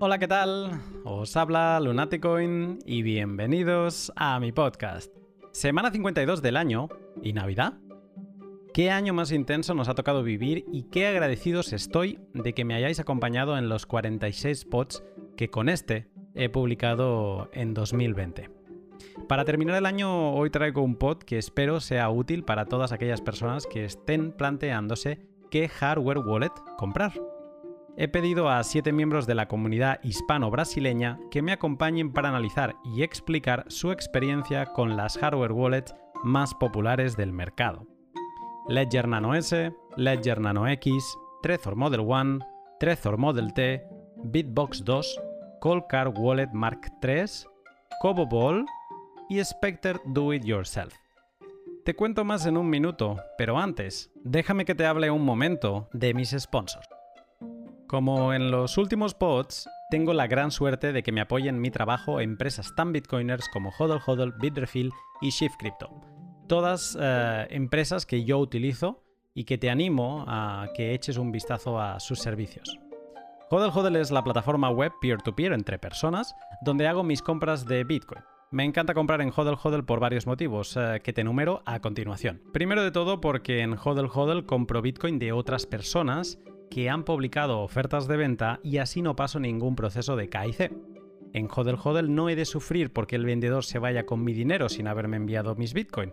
Hola, ¿qué tal? Os habla Lunaticoin y bienvenidos a mi podcast. Semana 52 del año y Navidad. ¿Qué año más intenso nos ha tocado vivir y qué agradecidos estoy de que me hayáis acompañado en los 46 pods que con este he publicado en 2020? Para terminar el año hoy traigo un pod que espero sea útil para todas aquellas personas que estén planteándose qué hardware wallet comprar. He pedido a siete miembros de la comunidad hispano-brasileña que me acompañen para analizar y explicar su experiencia con las hardware wallets más populares del mercado. Ledger Nano S, Ledger Nano X, Trezor Model 1, Trezor Model T, Bitbox 2, Coldcard Wallet Mark III, Cobo Ball y Spectre Do It Yourself. Te cuento más en un minuto, pero antes, déjame que te hable un momento de mis sponsors. Como en los últimos pods, tengo la gran suerte de que me apoyen mi trabajo empresas tan bitcoiners como Hodl Hodl, Bitrefill y Shift Crypto. Todas eh, empresas que yo utilizo y que te animo a que eches un vistazo a sus servicios. Hodl Hodl es la plataforma web peer-to-peer entre personas donde hago mis compras de Bitcoin. Me encanta comprar en Hodl Hodl por varios motivos, eh, que te enumero a continuación. Primero de todo porque en Hodl Hodl compro Bitcoin de otras personas que han publicado ofertas de venta y así no paso ningún proceso de KIC. En Hodel Hodel no he de sufrir porque el vendedor se vaya con mi dinero sin haberme enviado mis Bitcoin.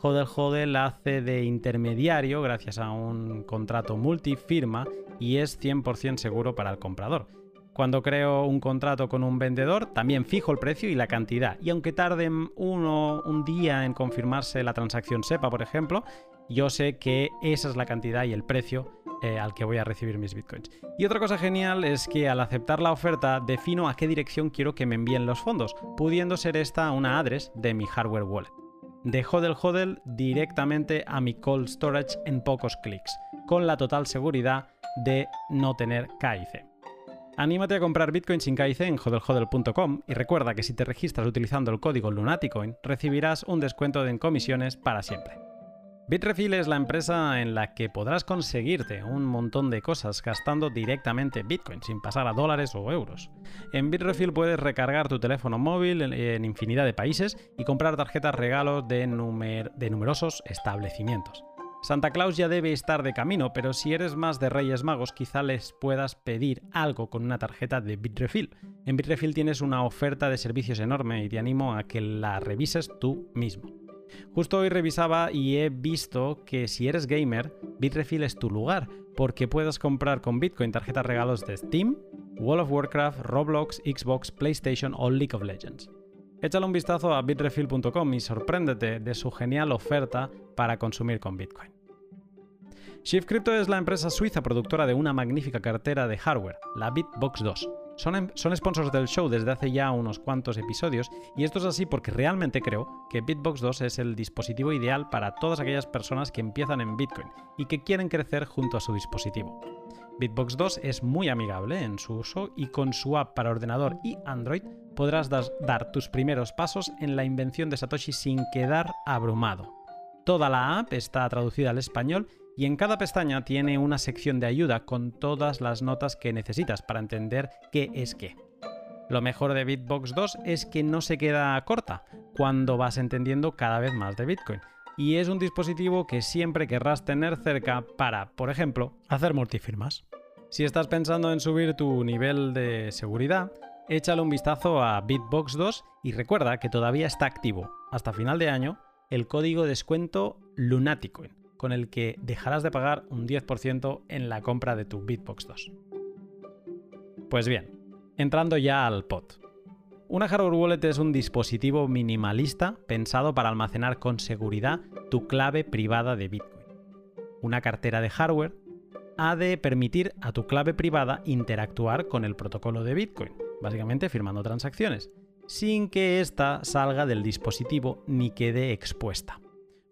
Hodel Hodel hace de intermediario gracias a un contrato multifirma y es 100% seguro para el comprador. Cuando creo un contrato con un vendedor, también fijo el precio y la cantidad. Y aunque tarde uno, un día en confirmarse la transacción SEPA, por ejemplo, yo sé que esa es la cantidad y el precio eh, al que voy a recibir mis bitcoins. Y otra cosa genial es que al aceptar la oferta defino a qué dirección quiero que me envíen los fondos, pudiendo ser esta una address de mi hardware wallet. De Hodel Hodel directamente a mi cold storage en pocos clics, con la total seguridad de no tener KIC. Anímate a comprar Bitcoin sin KIC en hodelhodel.com y recuerda que si te registras utilizando el código Lunaticoin recibirás un descuento en comisiones para siempre. Bitrefill es la empresa en la que podrás conseguirte un montón de cosas gastando directamente Bitcoin sin pasar a dólares o euros. En Bitrefill puedes recargar tu teléfono móvil en infinidad de países y comprar tarjetas regalos de, numerosos establecimientos. Santa Claus ya debe estar de camino, pero si eres más de Reyes Magos, quizá les puedas pedir algo con una tarjeta de Bitrefill. En Bitrefill tienes una oferta de servicios enorme y te animo a que la revises tú mismo. Justo hoy revisaba y he visto que si eres gamer, Bitrefill es tu lugar, porque puedes comprar con Bitcoin tarjetas regalos de Steam, World of Warcraft, Roblox, Xbox, PlayStation o League of Legends. Échale un vistazo a bitrefill.com y sorpréndete de su genial oferta para consumir con Bitcoin. Shift Crypto es la empresa suiza productora de una magnífica cartera de hardware, la Bitbox 2 Em, son, sponsors del show desde hace ya unos cuantos episodios y esto es así porque realmente creo que Bitbox 2 es el dispositivo ideal para todas aquellas personas que empiezan en Bitcoin y que quieren crecer junto a su dispositivo. Bitbox 2 es muy amigable en su uso y con su app para ordenador y Android podrás dar tus primeros pasos en la invención de Satoshi sin quedar abrumado. Toda la app está traducida al español y en cada pestaña tiene una sección de ayuda con todas las notas que necesitas para entender qué es qué. Lo mejor de Bitbox 2 es que no se queda corta cuando vas entendiendo cada vez más de Bitcoin. Y es un dispositivo que siempre querrás tener cerca para, por ejemplo, hacer multifirmas. Si estás pensando en subir tu nivel de seguridad, échale un vistazo a Bitbox 2 y recuerda que todavía está activo hasta final de año el código descuento Lunaticoin con el que dejarás de pagar un 10% en la compra de tu Bitbox 2. Pues bien, entrando ya al pod. Una hardware wallet es un dispositivo minimalista pensado para almacenar con seguridad tu clave privada de Bitcoin. Una cartera de hardware ha de permitir a tu clave privada interactuar con el protocolo de Bitcoin, básicamente firmando transacciones, sin que ésta salga del dispositivo ni quede expuesta.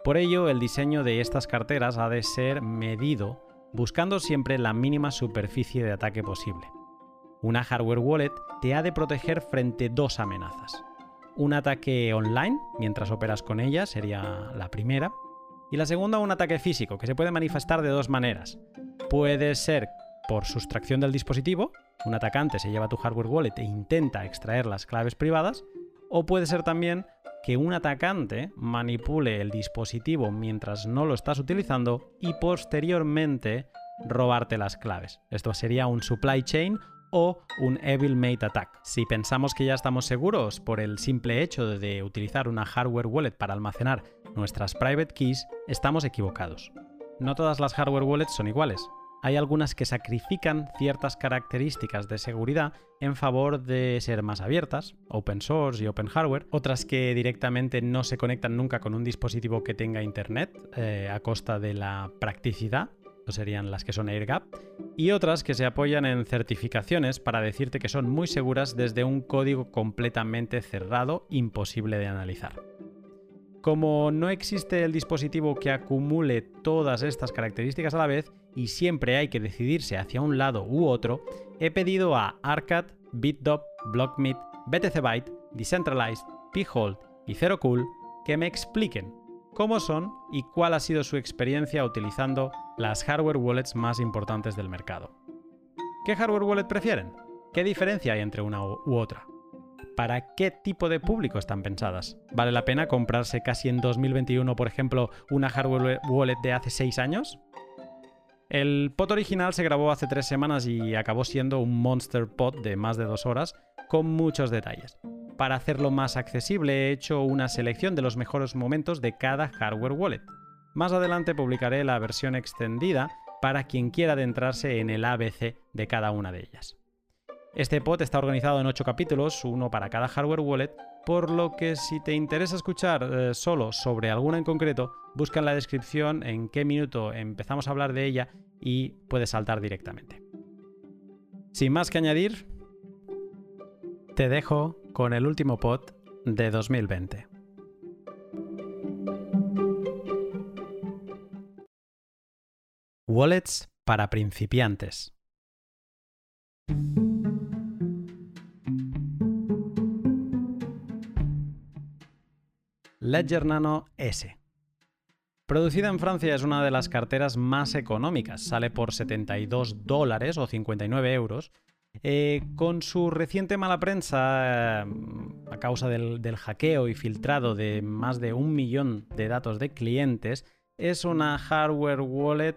Por ello, el diseño de estas carteras ha de ser medido buscando siempre la mínima superficie de ataque posible. Una hardware wallet te ha de proteger frente dos amenazas. Un ataque online, mientras operas con ella, sería la primera. Y la segunda, un ataque físico, que se puede manifestar de dos maneras. Puede ser por sustracción del dispositivo, un atacante se lleva tu hardware wallet e intenta extraer las claves privadas, o puede ser también que un atacante manipule el dispositivo mientras no lo estás utilizando y posteriormente robarte las claves. Esto sería un supply chain o un Evil Mate Attack. Si pensamos que ya estamos seguros por el simple hecho de utilizar una hardware wallet para almacenar nuestras private keys, estamos equivocados. No todas las hardware wallets son iguales. Hay algunas que sacrifican ciertas características de seguridad en favor de ser más abiertas, open source y open hardware, otras que directamente no se conectan nunca con un dispositivo que tenga internet eh, a costa de la practicidad serían las que son AirGap, y otras que se apoyan en certificaciones para decirte que son muy seguras desde un código completamente cerrado, imposible de analizar. Como no existe el dispositivo que acumule todas estas características a la vez y siempre hay que decidirse hacia un lado u otro, he pedido a Arcad, BitDop, BlockMeet, BTC Byte, Decentralized, P-Hold y ZeroCool que me expliquen cómo son y cuál ha sido su experiencia utilizando las hardware wallets más importantes del mercado. ¿Qué hardware wallet prefieren? ¿Qué diferencia hay entre una u otra? ¿Para qué tipo de público están pensadas? ¿Vale la pena comprarse casi en 2021, por ejemplo, una hardware wallet de hace 6 años? El pot original se grabó hace 3 semanas y acabó siendo un monster pot de más de 2 horas con muchos detalles. Para hacerlo más accesible he hecho una selección de los mejores momentos de cada hardware wallet. Más adelante publicaré la versión extendida para quien quiera adentrarse en el ABC de cada una de ellas. Este pod está organizado en 8 capítulos, uno para cada hardware wallet, por lo que si te interesa escuchar eh, solo sobre alguna en concreto, busca en la descripción en qué minuto empezamos a hablar de ella y puedes saltar directamente. Sin más que añadir, te dejo con el último pod de 2020. Wallets para principiantes. Ledger Nano S. Producida en Francia es una de las carteras más económicas, sale por 72 dólares o 59 euros eh, con su reciente mala prensa, eh, a causa del, del, hackeo y filtrado de más de un millón de datos de clientes, es una hardware wallet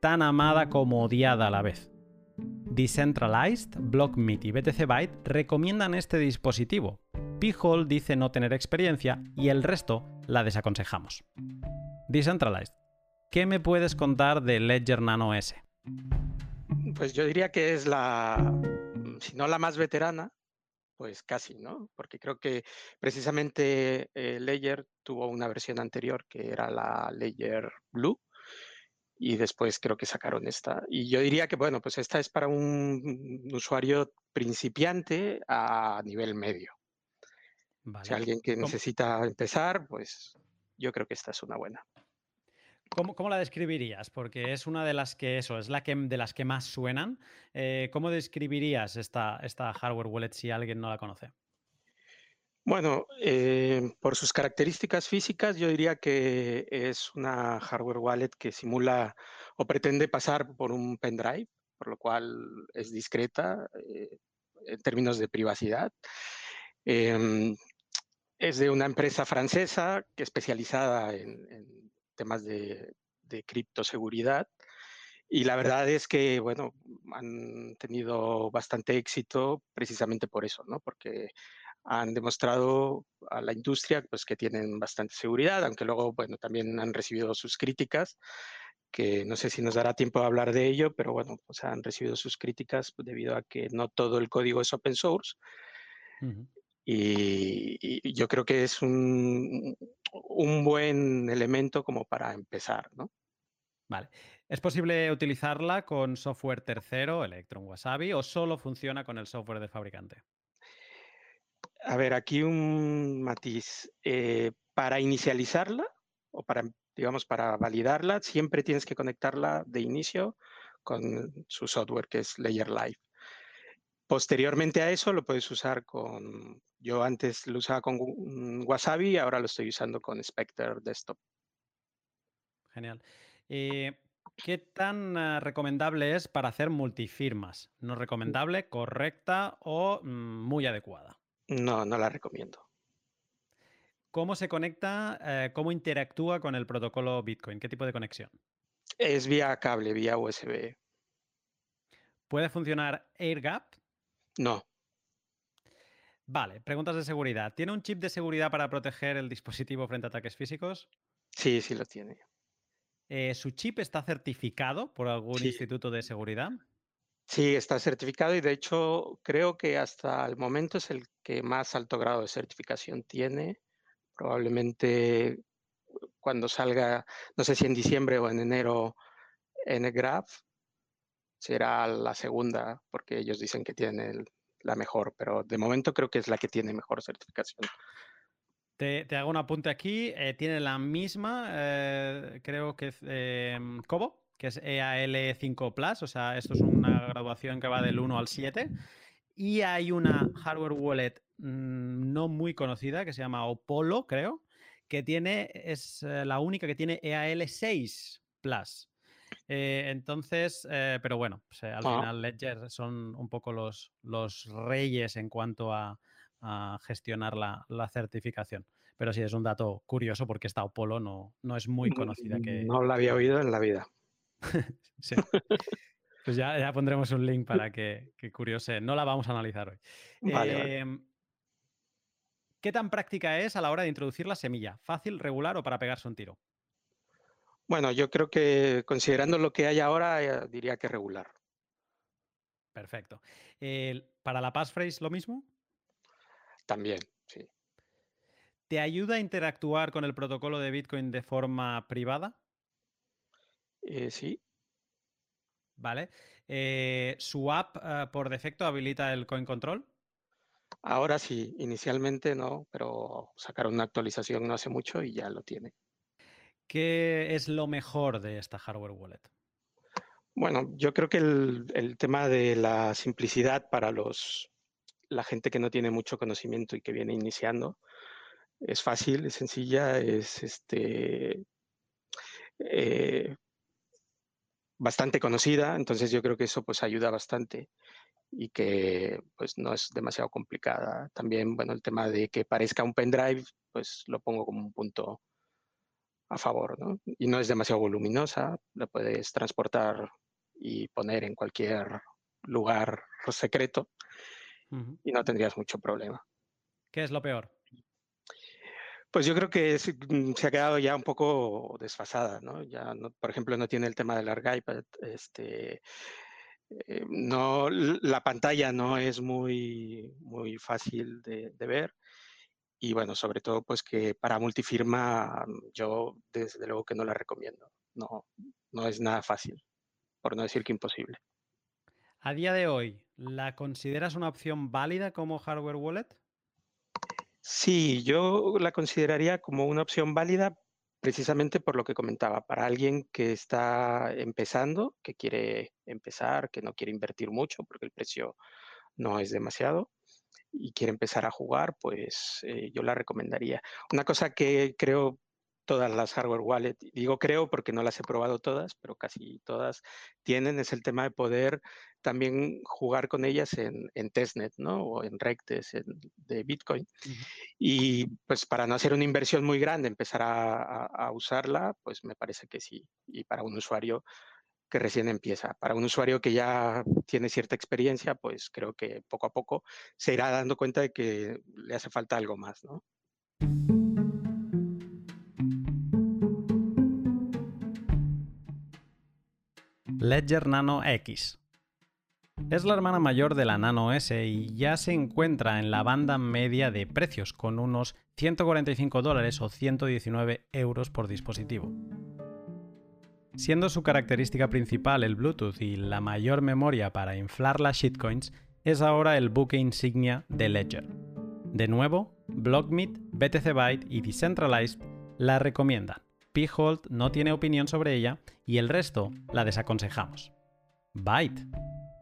tan amada como odiada a la vez. Decentralized, BlockMeet y BTC Byte recomiendan este dispositivo. P-Hole dice no tener experiencia y el resto la desaconsejamos. Decentralized, ¿qué me puedes contar de Ledger Nano S? Pues yo diría que es la, si no la más veterana, pues casi, ¿no? Porque creo que precisamente eh, Layer tuvo una versión anterior que era la Layer Blue y después creo que sacaron esta. Y yo diría que, bueno, pues esta es para un, usuario principiante a nivel medio. Si alguien que necesita empezar, pues yo creo que esta es una buena. ¿Cómo, la describirías? Porque es una de las que, eso, es la que de las que más suenan. Eh, ¿Cómo describirías esta, esta hardware wallet si alguien no la conoce? Bueno, eh, por sus características físicas, yo diría que es una hardware wallet que simula o pretende pasar por un pendrive, por lo cual es discreta eh, en términos de privacidad. Em, es de una empresa francesa que especializada en temas de, criptoseguridad. Y la verdad es que, bueno, han tenido bastante éxito precisamente por eso, ¿no? Porque han demostrado a la industria pues, que tienen bastante seguridad, aunque luego, bueno, también han recibido sus críticas, que no sé si nos dará tiempo de hablar de ello, pero bueno, pues han recibido sus críticas debido a que no todo el código es open source. Y, yo creo que es un, buen elemento como para empezar, ¿no? Vale. ¿Es posible utilizarla con software tercero, Electron Wasabi, o solo funciona con el software del fabricante? A ver, aquí un matiz. Eh, para inicializarla o para, digamos, para validarla, siempre tienes que conectarla de inicio con su software que es Layer Live. Posteriormente a eso lo puedes usar con, yo antes lo usaba con Wasabi, y ahora lo estoy usando con Spectre Desktop. Genial. Eh, ¿qué tan eh, recomendable es para hacer multifirmas? ¿No recomendable, correcta o mm, muy adecuada? No, no la recomiendo. ¿Cómo se conecta, eh, cómo interactúa con el protocolo Bitcoin? ¿Qué tipo de conexión? Es vía cable, vía USB. ¿Puede funcionar AirGap? No. Vale, preguntas de seguridad. ¿Tiene un chip de seguridad para proteger el dispositivo frente a ataques físicos? Sí, sí lo tiene. Eh, ¿Su chip está certificado por algún Sí. instituto de seguridad? Sí, está certificado y de hecho creo que hasta el momento es el que más alto grado de certificación tiene. Probablemente cuando salga, no sé si en diciembre o en enero, NGraph será la segunda, porque ellos dicen que tienen el- la mejor, pero de momento creo que es la que tiene mejor certificación. Te, hago un apunte aquí. eh, tiene la misma, eh, creo que es eh, Cobo, que es E EAL5 Plus. O sea, esto es una graduación que va del 1 al 7. Y hay una hardware wallet mm, no muy conocida que se llama Opolo, creo, que tiene, es eh, la única que tiene E EAL6 Plus. Eh, entonces, eh, pero bueno, pues, eh, al Ah. final Ledger son un poco los, los reyes en cuanto a, a gestionar la, la certificación. Pero sí, es un dato curioso porque esta Opolo no, no es muy conocida. Que, No la había oído en la vida. Sí. Pues ya, ya pondremos un link para que, que curiose. No la vamos a analizar hoy. Vale, vale. Em, ¿Qué tan práctica es a la hora de introducir la semilla? ¿Fácil, regular o para pegarse un tiro? Bueno, yo creo que considerando lo que hay ahora, eh, diría que regular. Perfecto. ¿Para la passphrase lo mismo? También, sí. ¿Te ayuda a interactuar con el protocolo de Bitcoin de forma privada? Eh, sí, ¿Vale? Eh, ¿Su app por defecto habilita el coin control? ahora sí, inicialmente no, pero sacaron una actualización no hace mucho y ya lo tiene. ¿Qué es lo mejor de esta hardware wallet? Bueno, yo creo que el, tema de la simplicidad para los, la gente que no tiene mucho conocimiento y que viene iniciando es fácil, es sencilla, es este, eh, bastante conocida, entonces yo creo que eso pues ayuda bastante y que pues no es demasiado complicada. También, bueno, el tema de que parezca un pendrive, pues lo pongo como un punto a favor, ¿no? Y no es demasiado voluminosa, la puedes transportar y poner en cualquier lugar secreto y no tendrías mucho problema. ¿Qué es lo peor? Pues yo creo que es- mm, se ha quedado ya un poco desfasada, ¿no? Ya, no- por ejemplo, no tiene el tema del ArcIPad, este, eh, no, la pantalla no es muy, muy fácil de, de ver y bueno, sobre todo pues que para multifirma mm, yo desde luego que no la recomiendo, no, no es nada fácil, por no decir que imposible. A día de hoy, ¿la consideras una opción válida como hardware wallet? Sí, yo la consideraría como una opción válida precisamente por lo que comentaba, para alguien que está empezando, que quiere empezar, que no quiere invertir mucho porque el precio no es demasiado y quiere empezar a jugar, pues eh, yo la recomendaría. Una cosa que creo todas las hardware wallet, digo creo porque no las he probado todas, pero casi todas tienen, es el tema de poder también jugar con ellas en, en testnet, ¿no? O en rectes en- de Bitcoin. Y pues para no hacer una inversión muy grande, empezar a, a- a usarla, pues me parece que sí. Y para un usuario que recién empieza, para un usuario que ya tiene cierta experiencia, pues creo que poco a poco se irá dando cuenta de que le hace falta algo más, ¿no? Ledger Nano X. Es la hermana mayor de la Nano S y ya se encuentra en la banda media de precios, con unos 145 dólares o 119 euros por dispositivo. Siendo su característica principal el Bluetooth y la mayor memoria para inflar las shitcoins, es ahora el buque insignia de Ledger. De nuevo, Blockmeet, BTC Byte y Decentralized la recomiendan. P-Hold no tiene opinión sobre ella y el resto la desaconsejamos. Byte.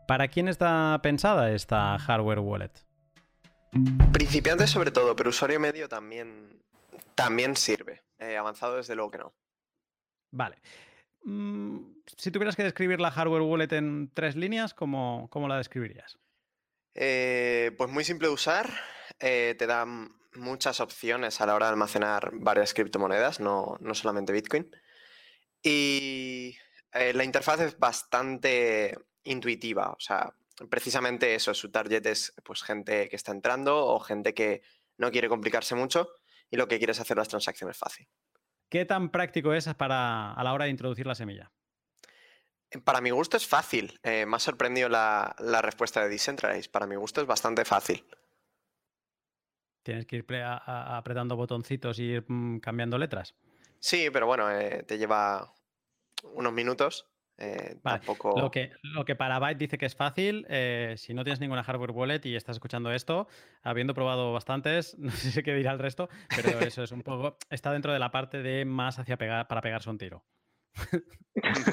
¿Para quién está pensada esta hardware wallet? Principiantes sobre todo, pero usuario medio también, también sirve. Eh, avanzado desde luego que no. Vale. Mm, si tuvieras que describir la hardware wallet en tres líneas, ¿cómo, cómo la describirías? Eh, pues muy simple de usar, eh, te da muchas opciones a la hora de almacenar varias criptomonedas, no, no solamente Bitcoin. Y eh, la interfaz es bastante intuitiva, o sea, precisamente eso, su target es pues gente que está entrando o gente que no quiere complicarse mucho y lo que quiere es hacer las transacciones fácil. ¿Qué tan práctico es para, a la hora de introducir la semilla? Eh, para mi gusto es fácil. Eh, me ha sorprendido la, respuesta de Decentralize. Para mi gusto es bastante fácil. Tienes que ir apretando botoncitos y ir mm, cambiando letras. Sí, pero bueno, eh, te lleva unos minutos. Lo, que, lo que para Byte dice que es fácil, si no tienes ninguna hardware wallet y estás escuchando esto, habiendo probado bastantes, no sé qué dirá el resto, pero eso es un poco, está dentro de la parte de más hacia pegar, para pegarse un tiro.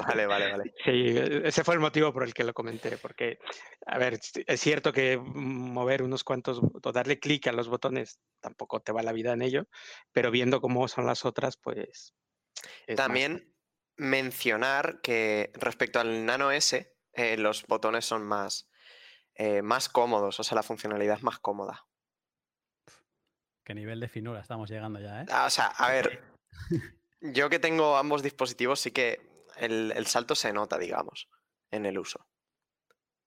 Vale, vale, vale. Sí, ese fue el motivo por el que lo comenté, porque, a ver, es cierto que mover unos cuantos o darle clic a los botones tampoco te va la vida en ello, pero viendo cómo son las otras, pues... También mencionar que respecto al Nano S, eh, los botones son más, eh, más cómodos, o sea, la funcionalidad es más cómoda. Qué nivel de finura estamos llegando ya, ¿eh? Ah, o sea, a ver, yo que tengo ambos dispositivos, sí que el, salto se nota, digamos, en el uso.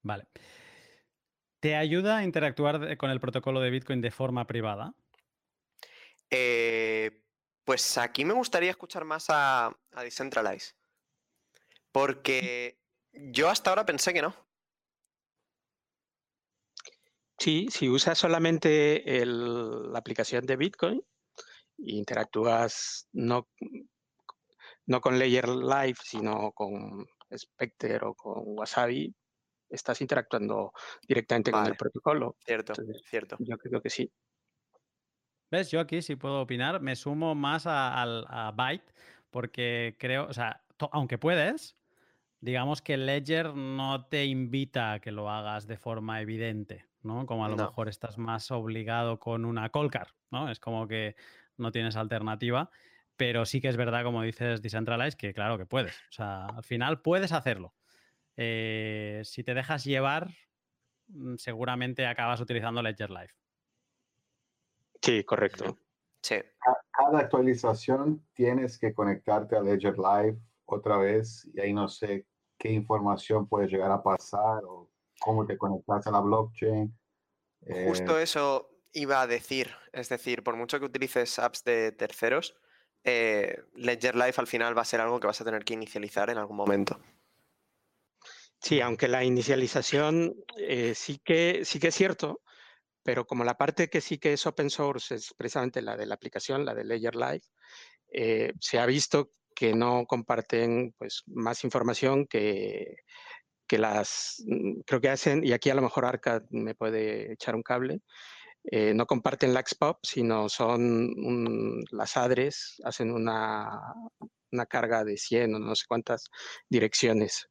Vale. ¿Te ayuda a interactuar con el protocolo de Bitcoin de forma privada? Eh, pues aquí me gustaría escuchar más a, a Decentralize. Porque yo hasta ahora pensé que no. Sí, si usas solamente la aplicación de Bitcoin, interactúas no, no con Layer Live, sino con Spectre o con Wasabi, estás interactuando directamente con el protocolo. Cierto, cierto. Yo creo que sí. ¿Ves? Yo aquí, si puedo opinar, me sumo más a, a Byte, porque creo, o sea, aunque puedes, digamos que Ledger no te invita a que lo hagas de forma evidente, ¿no? Como a lo mejor estás más obligado con una Colcar, ¿no? Es como que no tienes alternativa, pero sí que es verdad, como dices Decentralize, que claro que puedes. O sea, al final puedes hacerlo. Eh, si te dejas llevar, mm, seguramente acabas utilizando Ledger Live. Sí, correcto. Sí. Cada actualización tienes que conectarte a Ledger Live otra vez y ahí no sé qué información puede llegar a pasar o cómo te conectas a la blockchain. Justo eh, eso iba a decir. Es decir, por mucho que utilices apps de terceros, eh, Ledger Live al final va a ser algo que vas a tener que inicializar en algún momento. Sí, aunque la inicialización eh, sí, que, sí que es cierto, pero como la parte que sí que es open source es precisamente la de la aplicación, la de Ledger Live, eh, se ha visto que no comparten pues, más información que, que las, mm, creo que hacen, y aquí a lo mejor Arca me puede echar un cable, eh, no comparten la XPOP, sino son las ADRES, hacen una, carga de 100 o no sé cuántas direcciones.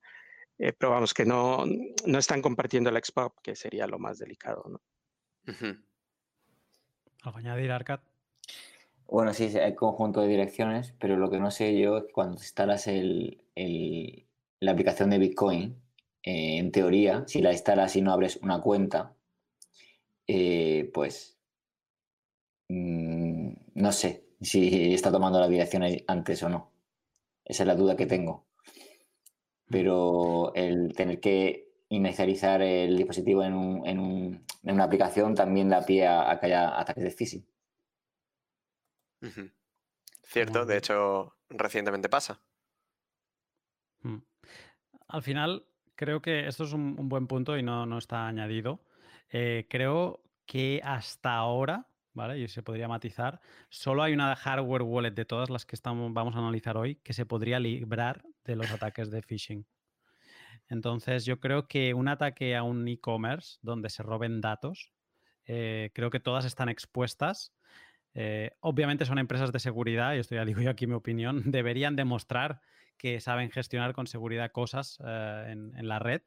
Eh, pero vamos, que no, no están compartiendo la XPOP, que sería lo más delicado. ¿no? ¿Algo añadir, Arcad? Bueno, sí, hay conjunto de direcciones, pero lo que no sé yo es cuando instalas el, la aplicación de Bitcoin, eh, en teoría, si la instalas y no abres una cuenta, eh, pues mm, no sé si está tomando la dirección antes o no. Esa es la duda que tengo. Pero el tener que inicializar el dispositivo en, una aplicación también da pie a, que haya ataques de phishing. Cierto, de hecho, recientemente pasa. Mm. Al final, creo que esto es un, buen punto y no, no está añadido. Eh, creo que hasta ahora, ¿vale? Y se podría matizar, solo hay una hardware wallet de todas las que estamos, vamos a analizar hoy que se podría librar de los ataques de phishing. Entonces, yo creo que un ataque a un e-commerce donde se roben datos, eh, creo que todas están expuestas. Eh, obviamente son empresas de seguridad, y esto ya digo yo aquí mi opinión, deberían demostrar que saben gestionar con seguridad cosas en, en, la red.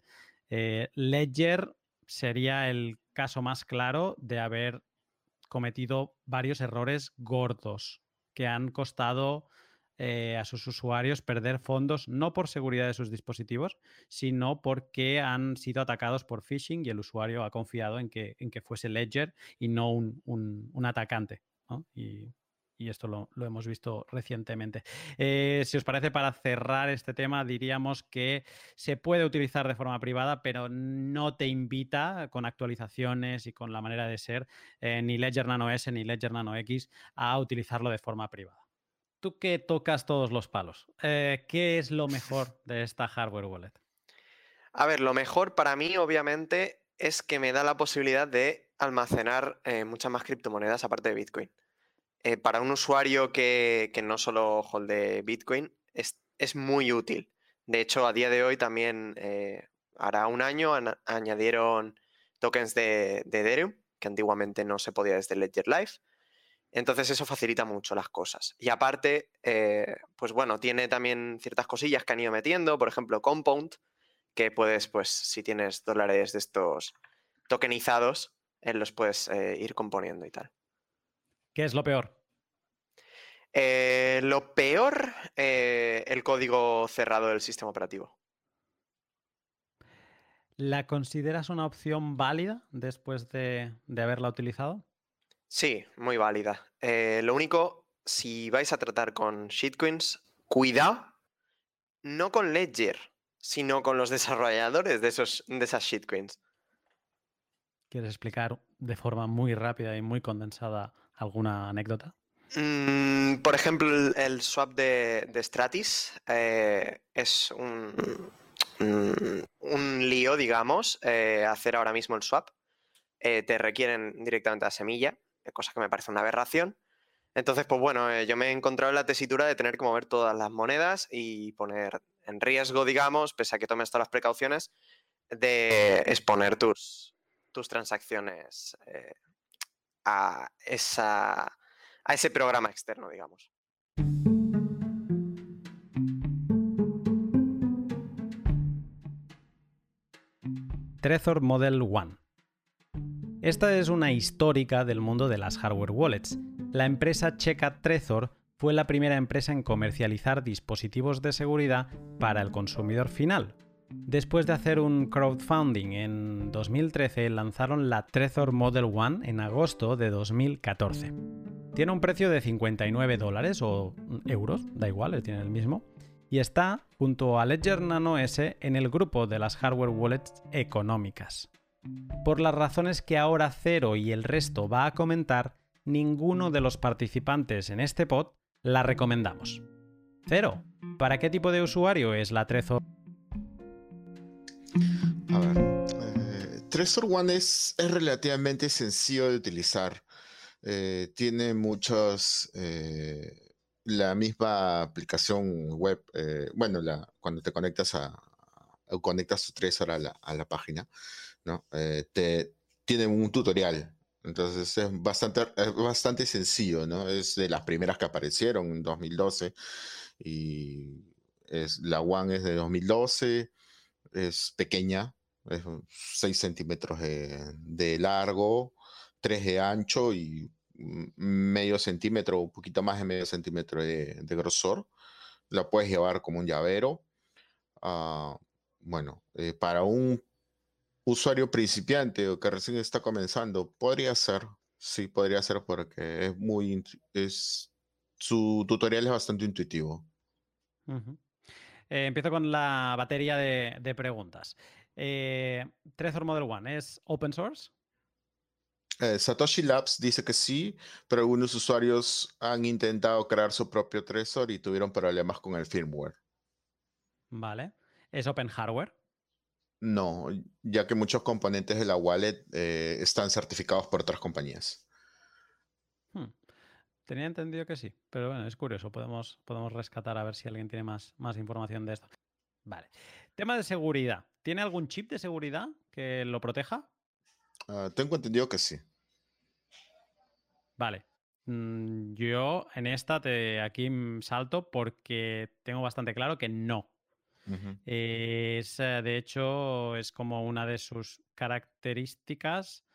Ledger sería el caso más claro de haber cometido varios errores gordos que han costado eh, a sus usuarios perder fondos no por seguridad de sus dispositivos, sino porque han sido atacados por phishing y el usuario ha confiado en que, en que fuese Ledger y no un, un, atacante. Y, y, esto lo, hemos visto recientemente. Eh, si os parece, para cerrar este tema, diríamos que se puede utilizar de forma privada, pero no te invita con actualizaciones y con la manera de ser eh, ni Ledger Nano S ni Ledger Nano X a utilizarlo de forma privada tú que tocas todos los palos, eh, ¿qué es lo mejor de esta hardware wallet? A ver, lo mejor para mí, obviamente, es que me da la posibilidad de almacenar eh, muchas más criptomonedas aparte de Bitcoin. Eh, para un usuario que, no solo holde Bitcoin, es, es, muy útil. De hecho, a día de hoy también, hará un año, añadieron tokens de, de Ethereum, que antiguamente no se podía desde Ledger Live. Entonces eso facilita mucho las cosas. Y aparte, eh, pues bueno, tiene también ciertas cosillas que han ido metiendo, por ejemplo, Compound, que puedes, pues si tienes dólares de estos tokenizados, eh, los puedes eh, ir componiendo y tal. ¿Qué es lo peor? lo peor, el código cerrado del sistema operativo. ¿La consideras una opción válida después de haberla utilizado? Sí, muy válida. Eh, lo único, si vais a tratar con shitcoins, cuidado, no con Ledger, sino con los desarrolladores de, esos, de esas shitcoins. ¿Quieres explicar de forma muy rápida y muy condensada alguna anécdota? Mm, por ejemplo, el, swap de, Stratis eh, es un, un, lío, digamos, eh, hacer ahora mismo el swap. te requieren directamente la semilla cosa que me parece una aberración. Entonces, pues bueno, eh, yo me he encontrado en la tesitura de tener que mover todas las monedas y poner en riesgo, digamos, pese a que tomes todas las precauciones, de exponer tus, tus transacciones eh, a, esa, a ese programa externo, digamos. Trezor Model One esta es una histórica del mundo de las hardware wallets. La empresa checa Trezor fue la primera empresa en comercializar dispositivos de seguridad para el consumidor final. Después de hacer un crowdfunding en 2013, lanzaron la Trezor Model One en agosto de 2014. Tiene un precio de 59 dólares o euros, da igual, tiene el mismo, y está junto a Ledger Nano S en el grupo de las hardware wallets económicas. Por las razones que ahora Cero y el resto va a comentar, ninguno de los participantes en este pod la recomendamos. Cero, ¿para qué tipo de usuario es la Trezor? A ver, eh, Trezor One es, relativamente sencillo de utilizar. Eh, tiene muchos, eh, la misma aplicación web, bueno, la, cuando te conectas a, conectas tu Trezor a la, a la página, eh, te, tiene un tutorial. Entonces es bastante, bastante sencillo, ¿no? Es de las primeras que aparecieron en 2012 y es, la One es de 2012, es pequeña, es 6 centímetros de, largo, 3 de ancho y medio centímetro, un poquito más de medio centímetro de, grosor. La puedes llevar como un llavero. Ah, bueno, eh, para un usuario principiante o que recién está comenzando, podría ser, sí, podría ser porque es muy, es, su tutorial es bastante intuitivo. Eh, empiezo con la batería de, preguntas. Eh, Trezor Model One, ¿es open source? Eh, Satoshi Labs dice que sí, pero algunos usuarios han intentado crear su propio Trezor y tuvieron problemas con el firmware. Vale. ¿Es open hardware? No, ya que muchos componentes de la wallet eh, están certificados por otras compañías. Hmm. Tenía entendido que sí, pero bueno, es curioso. Podemos, podemos rescatar a ver si alguien tiene más, más información de esto. Vale. Tema de seguridad. ¿Tiene algún chip de seguridad que lo proteja? Ah, tengo entendido que sí. Vale. Mm, yo en esta te aquí salto porque tengo bastante claro que no. Es, eh, de hecho, es como una de sus características,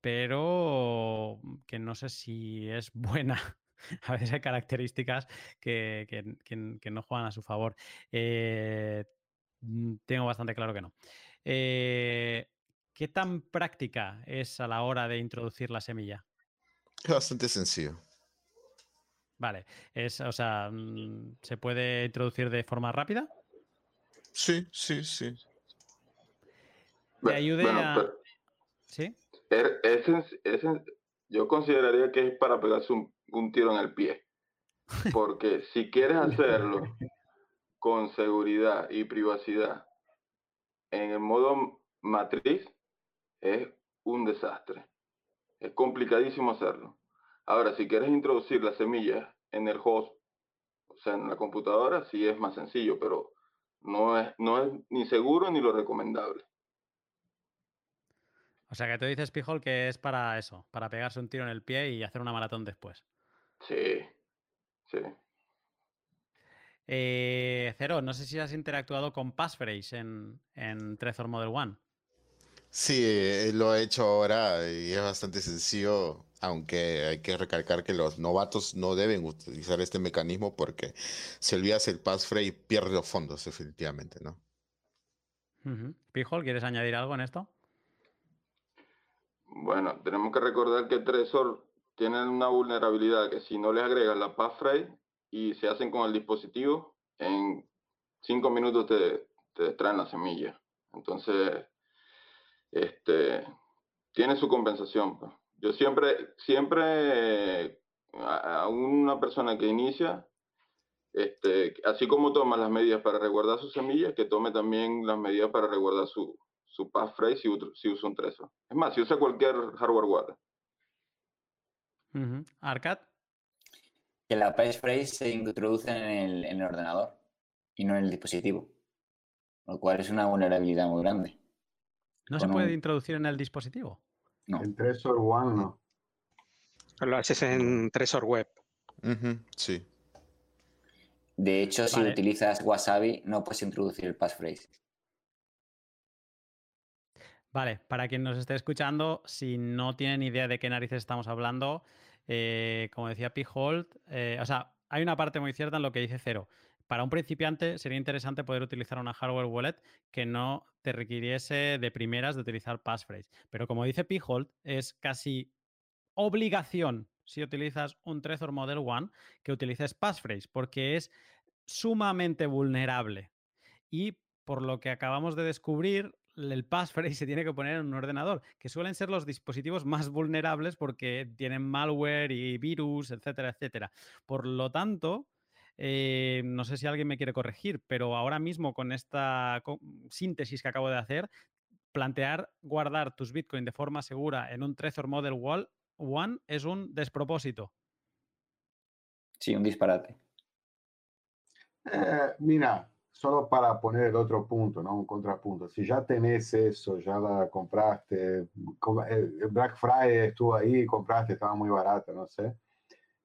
pero que no sé si es buena. a veces hay características que, no juegan a su favor. Eh, mm, tengo bastante claro que no. Eh, ¿Qué tan práctica es a la hora de introducir la semilla? Es bastante sencillo. Vale, es, o sea, mm, ¿se puede introducir de forma rápida? Sí, sí, sí. Te ayude a... ¿Sí? Er, yo consideraría que es para pegarse un, tiro en el pie. Porque si quieres hacerlo con seguridad y privacidad en el modo matriz, es un desastre. Es complicadísimo hacerlo. Ahora, si quieres introducir las semillas en el host, o sea, en la computadora, sí es más sencillo, pero no es, no es ni seguro ni lo recomendable. O sea, que tú dices, Pijol, que es para eso, para pegarse un tiro en el pie y hacer una maratón después. Sí, sí. Eh, Cero, no sé si has interactuado con Passphrase en, en Trezor Model One. Sí, eh, lo he hecho ahora y es bastante sencillo, aunque hay que recalcar que los novatos no deben utilizar este mecanismo porque si olvidas el passphrase pierde los fondos, definitivamente, ¿no? Pijol, ¿quieres añadir algo en esto? Bueno, tenemos que recordar que Trezor tienen una vulnerabilidad que si no les agregas la passphrase y se hacen con el dispositivo, en cinco minutos te, te traen la semilla. Entonces, este, tiene su compensación. Yo siempre, siempre a, una persona que inicia, este, así como toma las medidas para resguardar sus semillas, que tome también las medidas para resguardar su, su passphrase si, si usa un Trezor. Es más, si usa cualquier hardware wallet. Arcad. Que la passphrase se introduce en el, en el ordenador y no en el dispositivo, lo cual es una vulnerabilidad muy grande. ¿No se puede introducir en el dispositivo? No. En Trezor One no. Lo haces en Trezor Web. sí. De hecho, si utilizas Wasabi, no puedes introducir el passphrase. Vale, para quien nos esté escuchando, si no tienen idea de qué narices estamos hablando, eh, como decía P. Holt, eh, o sea, hay una parte muy cierta en lo que dice Cero. Para un principiante sería interesante poder utilizar una hardware wallet que no te requiriese de primeras de utilizar passphrase. Pero como dice P. Holt, es casi obligación si utilizas un Trezor Model One que utilices passphrase, porque es sumamente vulnerable. Y por lo que acabamos de descubrir, el passphrase se tiene que poner en un ordenador, que suelen ser los dispositivos más vulnerables porque tienen malware y virus, etcétera, etcétera. Por lo tanto, eh, no sé si alguien me quiere corregir, pero ahora mismo con esta síntesis que acabo de hacer, plantear guardar tus Bitcoin de forma segura en un Trezor Model One es un despropósito. Sí, un disparate. Eh, mira, solo para poner el otro punto, ¿no? Un contrapunto. Si ya tenés eso, ya la compraste, el Black Friday estuvo ahí, compraste, estaba muy barata, no sé.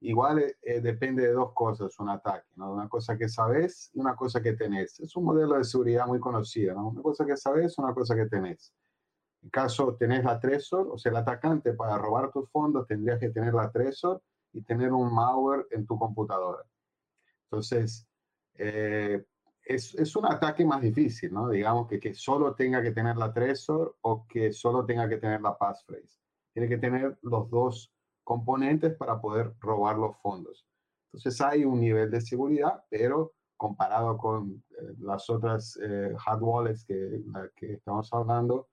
Igual eh, eh, depende de dos cosas un ataque, ¿no? Una cosa que sabes y una cosa que tenés. Es un modelo de seguridad muy conocido, ¿no? Una cosa que sabes, una cosa que tenés. En caso tenés la Trezor, o sea, el atacante para robar tus fondos tendría que tener la Trezor y tener un malware en tu computadora. Entonces, eh, es, es, un ataque más difícil, ¿no? Digamos que, que solo tenga que tener la Trezor o que solo tenga que tener la passphrase. Tiene que tener los dos componentes para poder robar los fondos. Entonces hay un nivel de seguridad, pero comparado con eh, las otras eh, hard wallets que, que estamos hablando,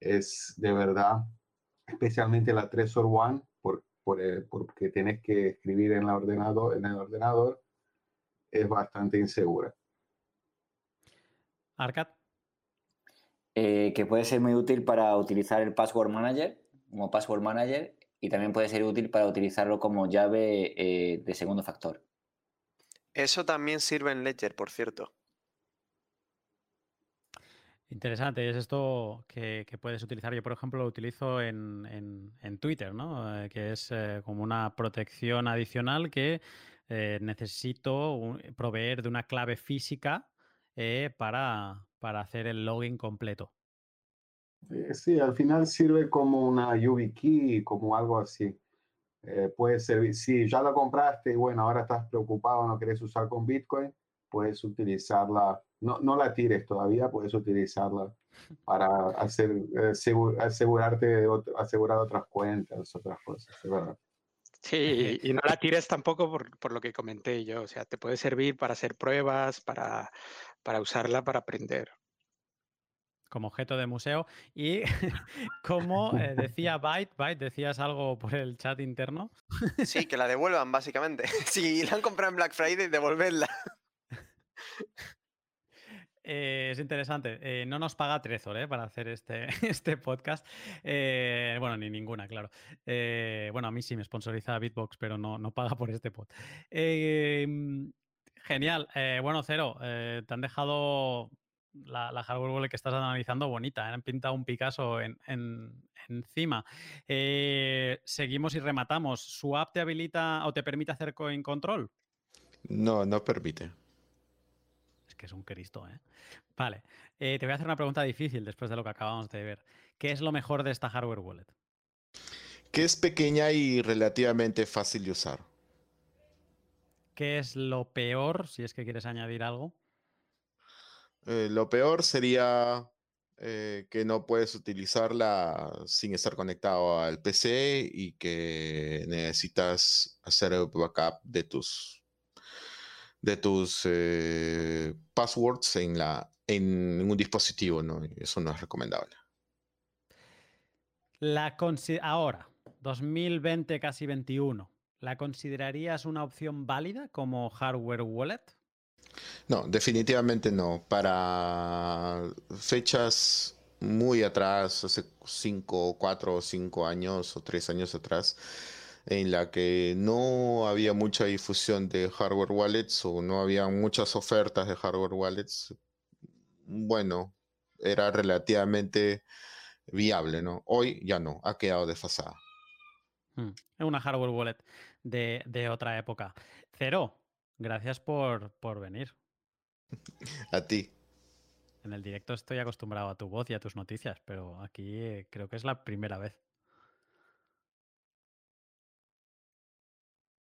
es de verdad, especialmente la Trezor One, por, por, eh, porque tienes que escribir en, la ordenador, en el ordenador, es bastante insegura. Arcad. Eh, que puede ser muy útil para utilizar el Password Manager como Password Manager y también puede ser útil para utilizarlo como llave eh, de segundo factor. Eso también sirve en Ledger, por cierto. Interesante, es esto que, puedes utilizar. Yo, por ejemplo, lo utilizo en, Twitter, ¿no? Eh, que es como una protección adicional que necesito proveer de una clave física eh, para, hacer el login completo. Eh, sí, al final sirve como una YubiKey, como algo así. eh, puede servir. Si ya la compraste y bueno, ahora estás preocupado, no querés usar con Bitcoin, puedes utilizarla, no, no la tires todavía, puedes utilizarla para hacer, eh, asegurarte asegurar otras cuentas, otras cosas, verdad. Sí, y no la tires tampoco por, por, lo que comenté yo, o sea, te puede servir para hacer pruebas, para, para usarla para aprender. Como objeto de museo. Y como eh, decía Byte, Byte, decías algo por el chat interno. Sí, que la devuelvan, básicamente. Si la han comprado en Black Friday, devolverla. Eh, es interesante. Eh, no nos paga Trezor ¿eh? para hacer este, este podcast. bueno, ni ninguna, claro. bueno, a mí sí me sponsoriza Bitbox, pero no, no paga por este pod. Genial. bueno, Cero, te han dejado la, hardware wallet que estás analizando bonita. Han pintado un Picasso en, encima. seguimos y rematamos. ¿Su app te habilita o te permite hacer coin control? No, no permite que es un Cristo, ¿eh? Vale, eh, te voy a hacer una pregunta difícil después de lo que acabamos de ver. ¿Qué es lo mejor de esta hardware wallet? Que es pequeña y relativamente fácil de usar. ¿Qué es lo peor, si es que quieres añadir algo? Eh, lo peor sería eh, que no puedes utilizarla sin estar conectado al PC y que necesitas hacer el backup de tus de tus eh, passwords en, la, en un dispositivo, ¿no? Eso no es recomendable. La ahora, 2020, casi 21, ¿la considerarías una opción válida como hardware wallet? No, definitivamente no. Para fechas muy atrás, hace 5, 4 o 5 años o 3 años atrás, en la que no había mucha difusión de hardware wallets o no había muchas ofertas de hardware wallets, bueno, era relativamente viable, ¿no? Hoy ya no, ha quedado desfasada. Hmm, es una hardware wallet de, otra época. Cero, gracias por, por venir. a ti. En el directo estoy acostumbrado a tu voz y a tus noticias, pero aquí eh, creo que es la primera vez.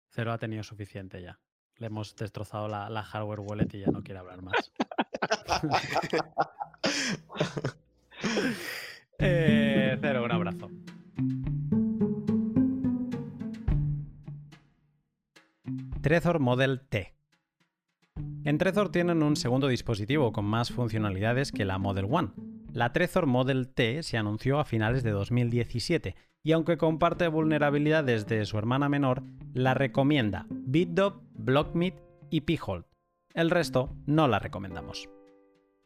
Cero ha tenido suficiente ya. Le hemos destrozado la, hardware wallet y ya no quiere hablar más. Eh, cero, un abrazo. Trezor Model T. En Trezor tienen un segundo dispositivo con más funcionalidades que la Model One. La Trezor Model T se anunció a finales de 2017 y aunque comparte vulnerabilidades de su hermana menor, la recomienda BitDop, BlockMeet y Phold. El resto no la recomendamos.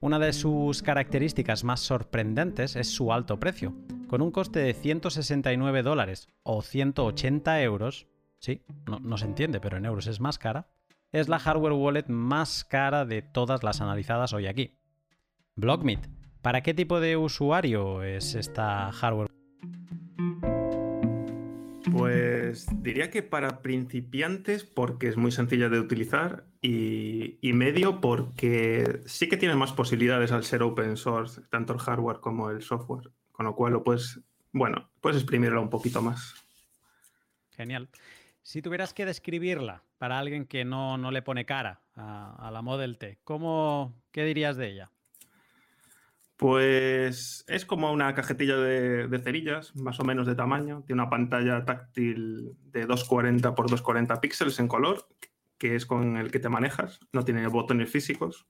Una de sus características más sorprendentes es su alto precio. Con un coste de 169 dólares o 180 euros, sí, no, no se entiende, pero en euros es más cara, es la hardware wallet más cara de todas las analizadas hoy aquí. BlockMeet, ¿para qué tipo de usuario es esta hardware? Pues diría que para principiantes porque es muy sencilla de utilizar y, medio porque sí que tiene más posibilidades al ser open source, tanto el hardware como el software, con lo cual lo puedes, bueno, puedes exprimirlo un poquito más. Genial. Si tuvieras que describirla para alguien que no, le pone cara a, la Model T, ¿cómo, ¿qué dirías de ella? Pues es como una cajetilla de, cerillas, más o menos de tamaño. Tiene una pantalla táctil de 240 x 240 píxeles en color, que es con el que te manejas. No tiene botones físicos.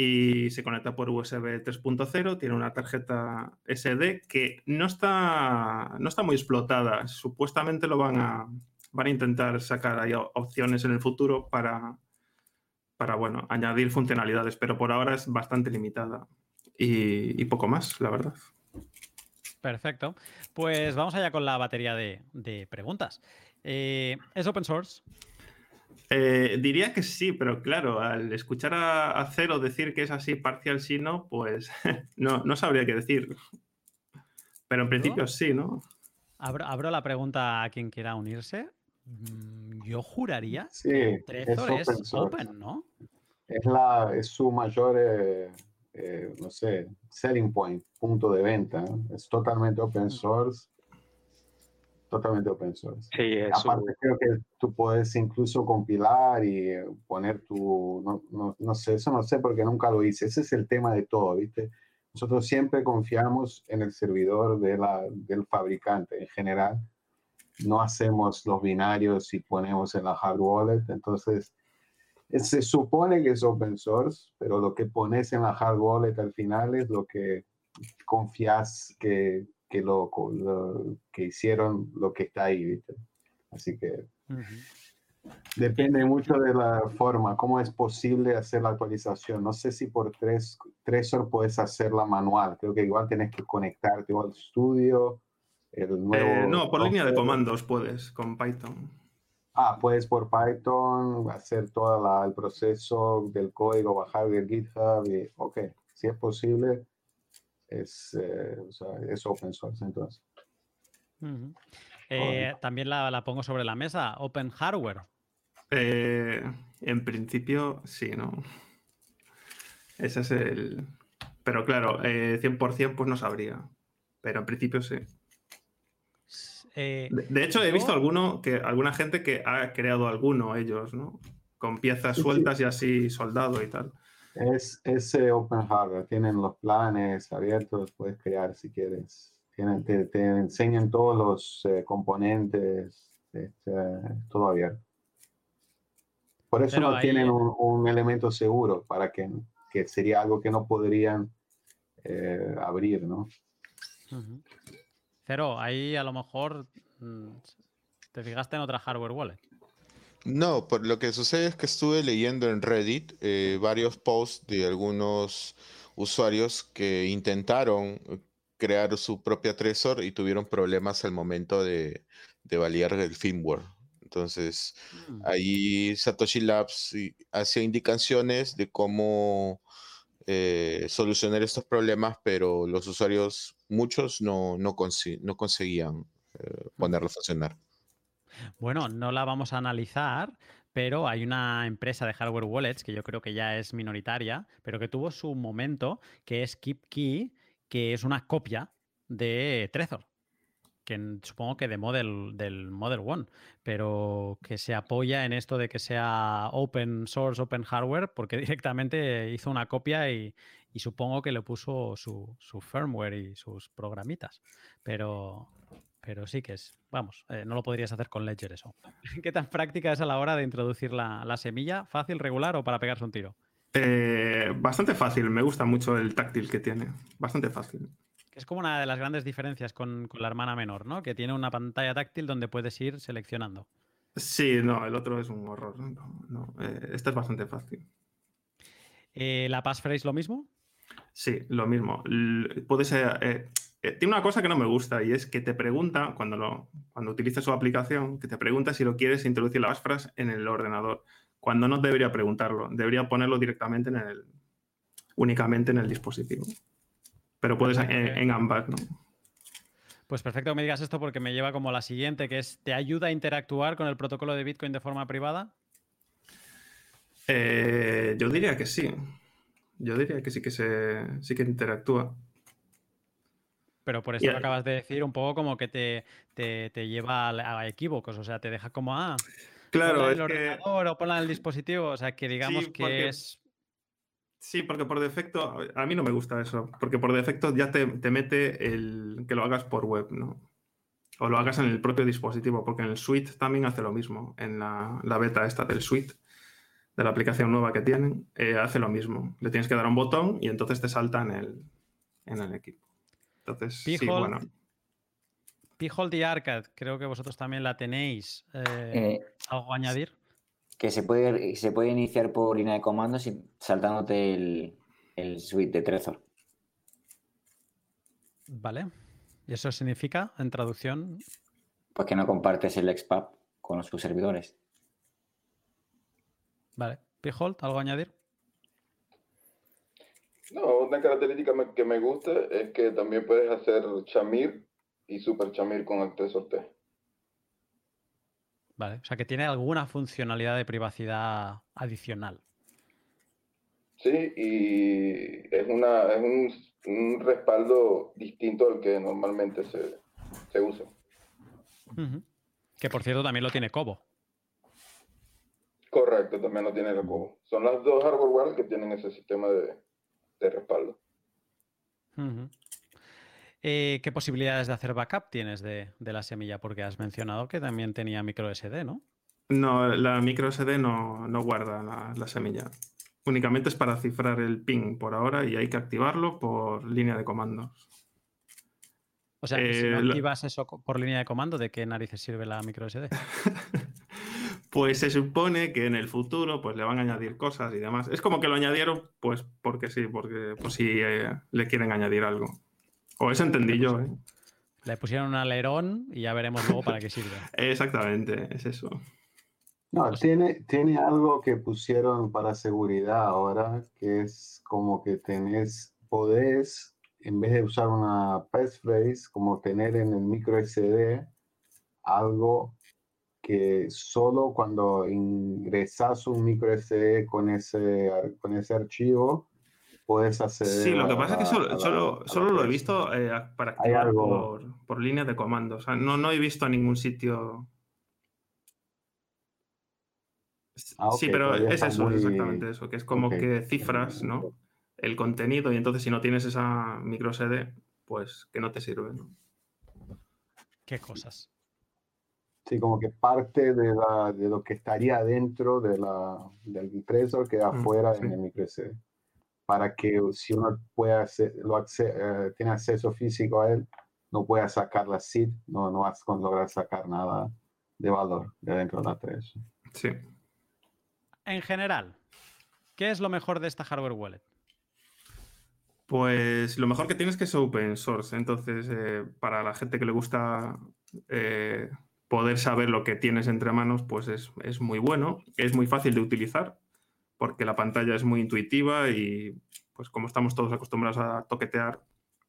Y se conecta por USB 3.0. Tiene una tarjeta SD que no está, no está muy explotada. Supuestamente lo van a, van a intentar sacar ahí opciones en el futuro para, para bueno, añadir funcionalidades, pero por ahora es bastante limitada y, poco más, la verdad. Perfecto. Pues vamos allá con la batería de, preguntas. Eh, ¿Es open source? Eh, diría que sí, pero claro, al escuchar a, Cero decir que es así parcial sí no, pues no, no sabría qué decir. Pero en principio sí, ¿no? Abro, la pregunta a quien quiera unirse. Mm, yo juraría sí, que es open, ¿no? Es, la, es su mayor eh, eh, no sé, selling point, punto de venta. Es totalmente open mm. source. Totalmente open source. Sí, es Aparte, creo que tú puedes incluso compilar y poner tu, no, no, no sé, eso no sé porque nunca lo hice. Ese es el tema de todo, ¿viste? Nosotros siempre confiamos en el servidor de la, del fabricante en general. No hacemos los binarios y ponemos en la hard wallet. Entonces, se supone que es open source, pero lo que pones en la hard wallet al final es lo que confías que, que, lo, lo- que hicieron lo que está ahí, ¿viste? Así que depende mucho de la forma, cómo es posible hacer la actualización. No sé si por tres, Trezor puedes hacerla manual, creo que igual tienes que conectarte al estudio, el nuevo... Eh, no, por línea de software. comandos puedes, con Python. Ah, puedes por Python hacer todo el proceso del código, bajar del GitHub y, ok, si es posible, es, eh, o sea, es open source entonces. Eh, también la, la pongo sobre la mesa, Open Hardware. Eh, en principio, sí, ¿no? Ese es el. Pero claro, eh, 100% pues no sabría. Pero en principio sí. Eh, De, de hecho, he visto alguno que, alguna gente que ha creado alguno ellos, ¿no? Con piezas sueltas y así soldado y tal. Es ese open hardware, tienen los planes abiertos, puedes crear si quieres. Tienen, te, te enseñan todos los eh, componentes, este, todo abierto. Por eso Pero no ahí- tienen un, un elemento seguro, para que, que sería algo que no podrían eh, abrir, ¿no? Cero, ahí a lo mejor mm, te fijaste en otra hardware wallet. No, por lo que sucede es que estuve leyendo en Reddit eh, varios posts de algunos usuarios que intentaron eh, crear su propia Trezor y tuvieron problemas al momento de, de validar el firmware. Entonces, Mm. ahí Satoshi Labs hacía indicaciones de cómo eh, solucionar estos problemas, pero los usuarios, muchos no, no, consi- no conseguían eh, ponerlo a funcionar. Bueno, no la vamos a analizar, pero hay una empresa de hardware wallets que yo creo que ya es minoritaria, pero que tuvo su momento, que es KeepKey, que es una copia de Trezor, que supongo que de model, del Model One, pero que se apoya en esto de que sea open source, open hardware, porque directamente hizo una copia y, y supongo que le puso su, su firmware y sus programitas. Pero, pero sí que es, vamos, eh, no lo podrías hacer con Ledger eso. ¿Qué tan práctica es a la hora de introducir la, la semilla? ¿Fácil, regular o para pegarse un tiro? Eh, bastante fácil, me gusta mucho el táctil que tiene. Bastante fácil. Que es como una de las grandes diferencias con, con la hermana menor, ¿no? Que tiene una pantalla táctil donde puedes ir seleccionando. Sí, no, el otro es un horror. No, no, eh, este es bastante fácil. Eh, ¿La passphrase lo mismo? Sí, lo mismo. L- Puede ser. eh, eh, tiene una cosa que no me gusta y es que te pregunta, cuando, lo, cuando utilizas su aplicación, que te pregunta si lo quieres introducir las frases en el ordenador. Cuando no debería preguntarlo, debería ponerlo directamente en el. únicamente en el dispositivo. Pero puedes en, en ambas, ¿no? Pues perfecto que me digas esto porque me lleva como la siguiente, que es, ¿te ayuda a interactuar con el protocolo de Bitcoin de forma privada? Eh, yo diría que sí. Yo diría que sí que se sí que interactúa. Pero por eso lo acabas de decir, un poco como que te, te- te lleva a, a equívocos, o sea, te deja como, ah, Claro, es el que ordenador o ponla en el dispositivo, o sea, que digamos Sí, que porque- es... sí, porque por defecto, a mí no me gusta eso, porque por defecto ya te, te mete el que lo hagas por web, ¿no? O lo hagas en el propio dispositivo, porque en el suite también hace lo mismo. En la, la beta esta del suite, de la aplicación nueva que tienen, eh, hace lo mismo. Le tienes que dar a un botón y entonces te salta en el, en el equipo. Entonces, sí, bueno. P-Hold y Arcade, creo que vosotros también la tenéis. eh, Eh, ¿Algo a añadir? que se puede, se puede iniciar por línea de comandos y saltándote el, el suite de Trezor. Vale. ¿Y eso significa, en traducción? Pues que no compartes el XPAP con sus servidores. Vale. P-Hold, ¿algo a añadir? No, una característica que me gusta es que también puedes hacer Chamir y Super Chamir con el Trezor T. Vale. O sea, que tiene alguna funcionalidad de privacidad adicional. Sí, y es, una, es un, un respaldo distinto al que normalmente se, se usa. Que por cierto también lo tiene Kobo. Correcto, también lo tiene el Kobo. Son las dos hardware que tienen ese sistema de, de respaldo. Eh, ¿Qué posibilidades de hacer backup tienes de, de la semilla? Porque has mencionado que también tenía micro SD, ¿no? No, la micro SD no, no guarda la, la semilla. Únicamente es para cifrar el ping por ahora y hay que activarlo por línea de comandos. O sea, que si no Eh, activas eso por línea de comando, ¿de qué narices sirve la micro SD? Pues se supone que en el futuro pues le van a añadir cosas y demás. Es como que lo añadieron pues porque sí, porque pues si eh, le quieren añadir algo. O eso entendí yo, ¿eh? Le pusieron un alerón y ya veremos luego para qué sirve. Exactamente, es eso. No, tiene, tiene algo que pusieron para seguridad ahora, que es como que tenés, podés, en vez de usar una passphrase, como tener en el micro SD algo que solo cuando ingresas un micro SD con ese, con ese archivo, puedes acceder Sí, lo que pasa es que la- solo, la- solo, solo lo he visto eh, para activar algo- por, por línea de comando. O sea, no, no he visto a ningún sitio. Ah, sí, pero es eso, muy- exactamente eso, que es como que cifras, ¿no? El contenido y entonces si no tienes esa micro SD, pues que no te sirve, ¿no? ¿Qué cosas? Sí, como que parte de, la, de lo que estaría dentro de la, del impresor queda Mm, afuera sí. en el. Para que si uno puede hacer, lo acce- eh, tiene acceso físico a él, no pueda sacar la SID, no, no vas a lograr sacar nada de valor de dentro de la 3. Sí. En general, ¿qué es lo mejor de esta hardware wallet? Pues lo mejor que tienes que es open source. Entonces, eh, para la gente que le gusta eh, poder saber lo que tienes entre manos, pues es, muy bueno. Es muy fácil de utilizar porque la pantalla es muy intuitiva y pues como estamos todos acostumbrados a toquetear,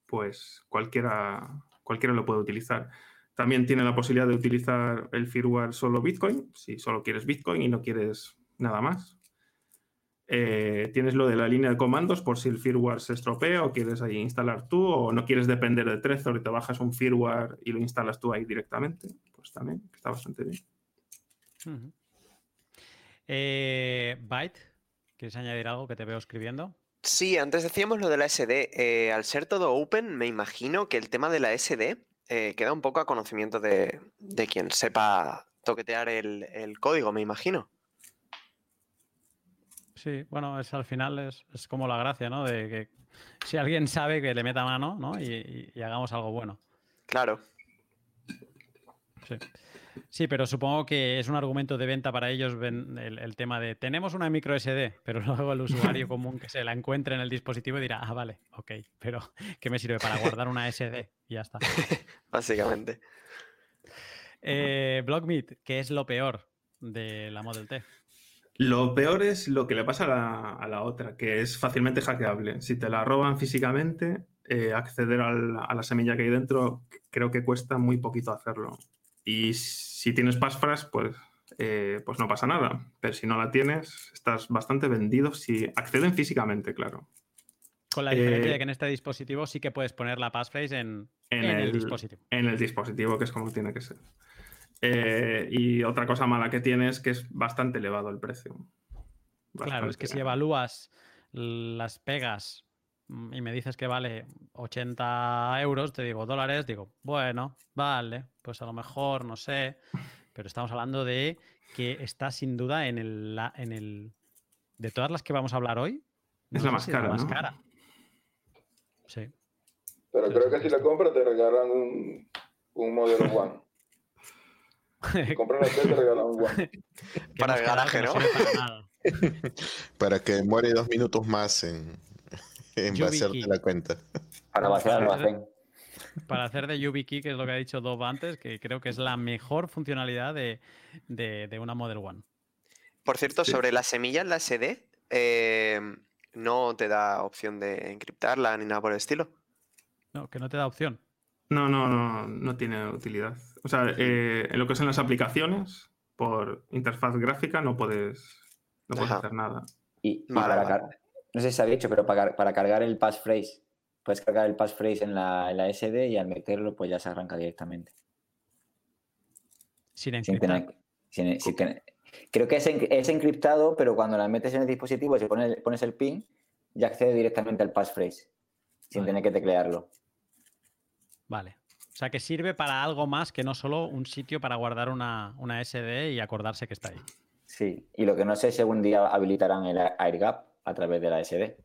pues cualquiera, cualquiera lo puede utilizar. También tiene la posibilidad de utilizar el firmware solo Bitcoin, si solo quieres Bitcoin y no quieres nada más. Eh, tienes lo de la línea de comandos por si el firmware se estropea o quieres ahí instalar tú o no quieres depender de Trezor y te bajas un firmware y lo instalas tú ahí directamente. También está bastante bien. Eh, Byte, ¿quieres añadir algo que te veo escribiendo? Sí, antes decíamos lo de la SD. eh, al ser todo open, me imagino que el tema de la SD eh, queda un poco a conocimiento de, de quien sepa toquetear el, el código, me imagino. Sí, bueno, es al final es, es como la gracia, ¿no? De que si alguien sabe que le meta mano, ¿no? Y, y- y hagamos algo bueno. Claro. Sí. Sí, pero supongo que es un argumento de venta para ellos ven- el, el tema de tenemos una micro SD, pero luego el usuario común que se la encuentre en el dispositivo dirá, ah, vale, ok, pero ¿qué me sirve para guardar una SD? Y ya está. Básicamente. Eh, Blockmeet, ¿qué es lo peor de la Model T? Lo peor es lo que le pasa a la, a la otra, que es fácilmente hackeable. Si te la roban físicamente, eh, acceder al- a la semilla que hay dentro creo que cuesta muy poquito hacerlo. Y si tienes passphrase, pues, eh, pues no pasa nada. Pero si no la tienes, estás bastante vendido si acceden físicamente, claro. Con la diferencia Eh, de que en este dispositivo sí que puedes poner la passphrase en, en, en el, el, dispositivo. en el dispositivo, que es como tiene que ser. Eh, y otra cosa mala que tiene es que es bastante elevado el precio. Claro, es que si evalúas las pegas y me dices que vale 80 euros, te digo dólares, digo, bueno, vale, pues a lo mejor, no sé, pero estamos hablando de que está sin duda en el, la- en el de todas las que vamos a hablar hoy. Es la más si cara, más ¿no? cara. Sí. Pero Sí, creo sí, que si la compras te regalan un, un modelo One. Si compras la T te regalan un One. Para el garaje, ¿no? para nada. Para que demore dos minutos más en, en la cuenta. Para vaciar el almacén. Para hacer de YubiKey, que es lo que ha dicho Dob antes, que creo que es la mejor funcionalidad de, de- de una Model One. Por cierto, Sí. sobre la semilla en la SD, eh, no te da opción de encriptarla ni nada por el estilo. No, que no te da opción. No, no, no, no tiene utilidad. O sea, eh, en lo que son las aplicaciones, por interfaz gráfica no puedes, no puedes hacer nada. Y, y Vale, para vale. No sé si se ha dicho, pero para, para cargar el passphrase, puedes cargar el passphrase en la, en la SD y al meterlo pues ya se arranca directamente. Sin sin encriptar. tener- sin- sin Creo que es, en- es encriptado, pero cuando la metes en el dispositivo, si pones, pones el pin, ya accede directamente al passphrase, sin Vale. tener que teclearlo. Vale. O sea que sirve para algo más que no solo un sitio para guardar una, una SD y acordarse que está ahí. Sí, y lo que no sé es si algún día habilitarán el AirGap a través de la SD.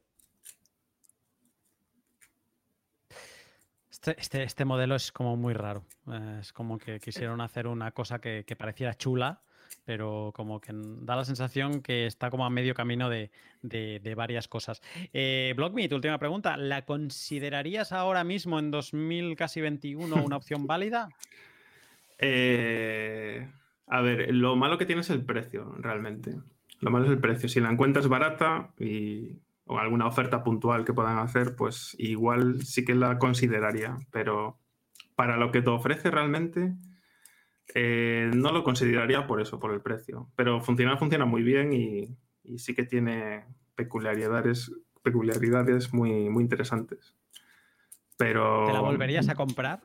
Este, este, este modelo es como muy raro. Eh, es como que quisieron hacer una cosa que, que pareciera chula, pero como que da la sensación que está como a medio camino de, de- de varias cosas. Eh, BlockMe, tu última pregunta. ¿La considerarías ahora mismo en 2021 una opción válida? Eh, a ver, lo malo que tiene es el precio, realmente. Lo malo es el precio. Si la encuentras barata y, o alguna oferta puntual que puedan hacer, pues igual sí que la consideraría. Pero para lo que te ofrece realmente, eh, no lo consideraría por eso, por el precio. Pero funcionar funciona muy bien y, y sí que tiene peculiaridades, peculiaridades muy, muy interesantes. Pero... ¿Te la volverías a comprar?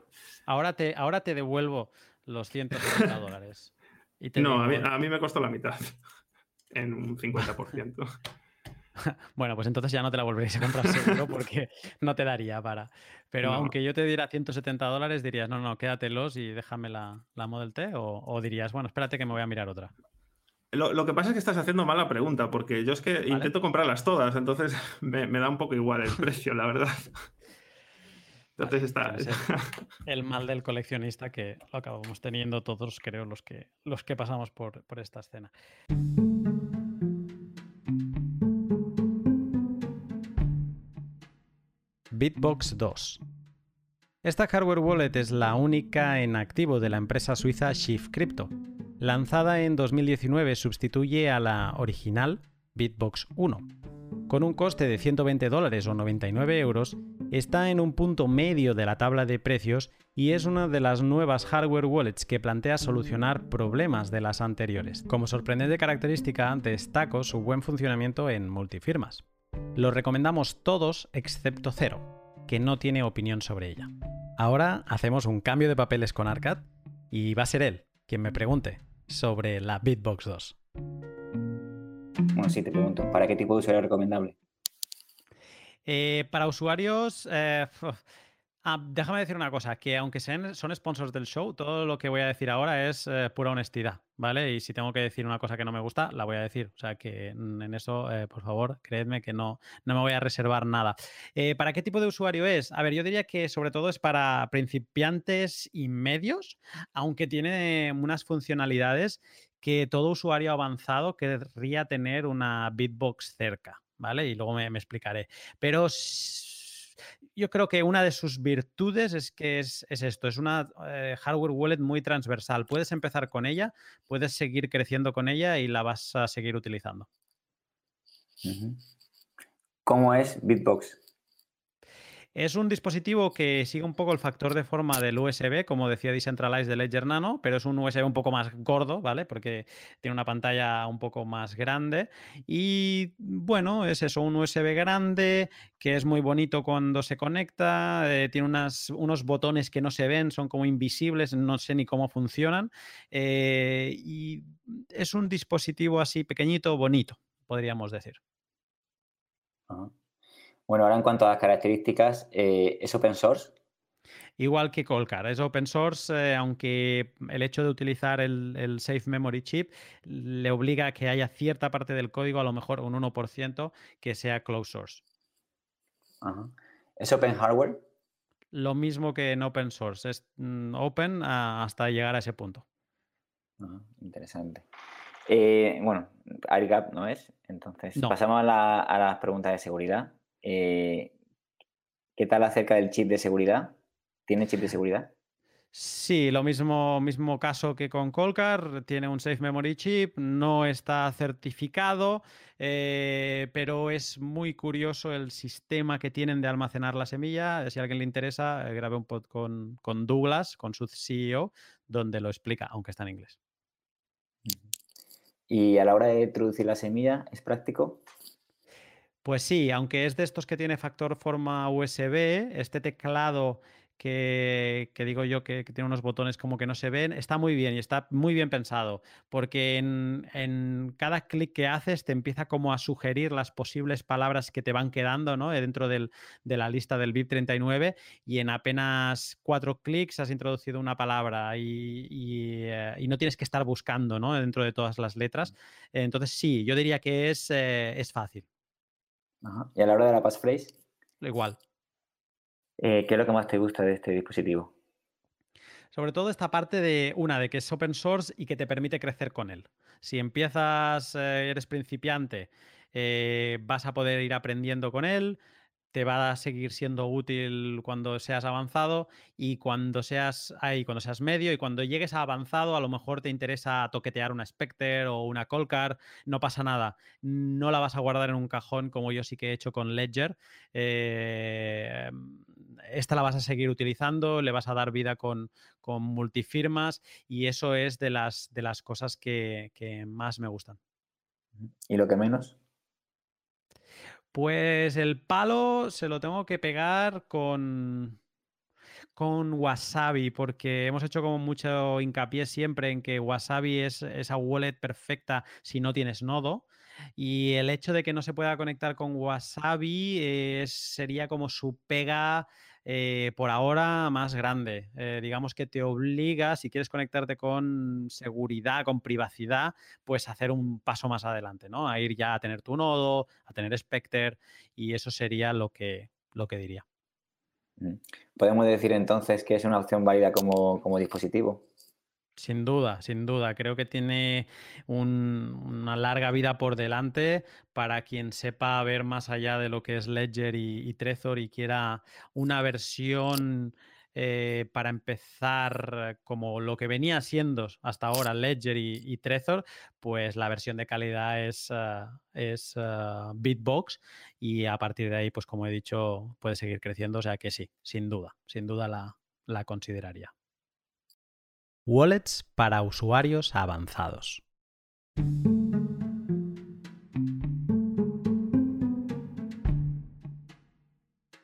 Ahora te, ahora te devuelvo los 170 dólares. Y te No, a mí, a mí me costó la mitad, en un 50%. Bueno, pues entonces ya no te la volveréis a comprar seguro porque no te daría para. Pero No. aunque yo te diera 170 dólares, dirías, no, no, quédatelos y déjame la, la Model T. O, o dirías, bueno, espérate que me voy a mirar otra. Lo, lo que pasa es que estás haciendo mala pregunta, porque yo es que intento comprarlas todas, entonces me, me da un poco igual el precio, la verdad. Entonces está... Ser el mal del coleccionista que lo acabamos teniendo todos, creo, los que, los que pasamos por, por esta escena. Bitbox 2. Esta hardware wallet es la única en activo de la empresa suiza Shift Crypto. Lanzada en 2019 sustituye a la original Bitbox 1. Con un coste de 120 dólares o 99 euros, está en un punto medio de la tabla de precios y es una de las nuevas hardware wallets que plantea solucionar problemas de las anteriores. Como sorprendente característica, destaco su buen funcionamiento en multifirmas. Lo recomendamos todos excepto Cero, que no tiene opinión sobre ella. Ahora hacemos un cambio de papeles con Arcad y va a ser él quien me pregunte sobre la Bitbox 2. Bueno, sí, te pregunto, ¿para qué tipo de usuario es recomendable? Eh, para usuarios, eh, ah, déjame decir una cosa, que aunque sean, son sponsors del show, todo lo que voy a decir ahora es eh, pura honestidad, ¿vale? Y si tengo que decir una cosa que no me gusta, la voy a decir. O sea que en eso, eh, por favor, creedme que no, no me voy a reservar nada. Eh, ¿Para qué tipo de usuario es? A ver, yo diría que sobre todo es para principiantes y medios, aunque tiene unas funcionalidades que todo usuario avanzado querría tener una Bitbox cerca, ¿vale? Y luego me, me explicaré. Pero yo creo que una de sus virtudes es que es, es esto, es una eh, hardware wallet muy transversal. Puedes empezar con ella, puedes seguir creciendo con ella y la vas a seguir utilizando. ¿Cómo es Bitbox? Es un dispositivo que sigue un poco el factor de forma del USB, como decía Decentralized de Ledger Nano, pero es un USB un poco más gordo, ¿vale? Porque tiene una pantalla un poco más grande. Y bueno, es eso, un USB grande que es muy bonito cuando se conecta, eh, tiene unos botones que no se ven, son como invisibles, no sé ni cómo funcionan. eh, y es un dispositivo así pequeñito, bonito, podríamos decir. Ajá. Bueno, ahora en cuanto a las características, eh, ¿es open source? Igual que Colcar, es open source, eh, aunque el hecho de utilizar el, el Safe Memory Chip le obliga a que haya cierta parte del código, a lo mejor un 1%, que sea closed source. Ajá. ¿Es open hardware? Lo mismo que en open source, es mm, open hasta llegar a ese punto. Ajá, interesante. Eh, bueno, AirGap no es, entonces No. pasamos a, la- a las preguntas de seguridad. Eh, ¿Qué tal acerca del chip de seguridad? ¿Tiene chip de seguridad? Sí, lo mismo, mismo caso que con Colcar, tiene un Safe Memory Chip, no está certificado, eh, pero es muy curioso el sistema que tienen de almacenar la semilla. Si a alguien le interesa, eh, grabé un pod con, con Douglas, con su CEO, donde lo explica, aunque está en inglés. Y a la hora de introducir la semilla, ¿es práctico? Pues sí, aunque es de estos que tiene factor forma USB, este teclado que, que digo yo que, que tiene unos botones como que no se ven, está muy bien y está muy bien pensado, porque en, en cada clic que haces te empieza como a sugerir las posibles palabras que te van quedando ¿no? dentro del- de la lista del BIP 39 y en apenas cuatro clics has introducido una palabra y, y, eh, y no tienes que estar buscando ¿no? dentro de todas las letras. Entonces sí, yo diría que es, eh, es fácil, Ajá. Y a la hora de la passphrase, igual. eh, ¿qué es lo que más te gusta de este dispositivo? Sobre todo esta parte de una, de que es open source y que te permite crecer con él. Si empiezas, eh, eres principiante, eh, vas a poder ir aprendiendo con él, te va a seguir siendo útil cuando seas avanzado y cuando seas ahí, cuando seas medio y cuando llegues a avanzado, a lo mejor te interesa toquetear una Spectre o una Colcar, no pasa nada. No la vas a guardar en un cajón como yo sí que he hecho con Ledger. Eh, esta la vas a seguir utilizando, le vas a dar vida con, con multifirmas y eso es de las, de las cosas que, que más me gustan. ¿Y lo que menos? Pues el palo se lo tengo que pegar con, con Wasabi, porque hemos hecho como mucho hincapié siempre en que Wasabi es esa wallet perfecta si no tienes nodo. Y el hecho de que no se pueda conectar con Wasabi eh, sería como su pega eh, por ahora más grande. Eh, digamos que te obliga, si quieres conectarte con seguridad, con privacidad, pues a hacer un paso más adelante, ¿no? A ir ya a tener tu nodo, a tener Spectre, y eso sería lo que, lo que diría. ¿Podemos decir entonces que es una opción válida como, como dispositivo? Sin duda, sin duda. Creo que tiene un- una larga vida por delante para quien sepa ver más allá de lo que es Ledger y, Trezor y quiera una versión eh, para empezar como lo que venía siendo hasta ahora Ledger y, Trezor, pues la versión de calidad es, ah, es ah, Bitbox y a partir de ahí, pues como he dicho, puede seguir creciendo. O sea que sí, sin duda, sin duda la consideraría. Wallets para usuarios avanzados.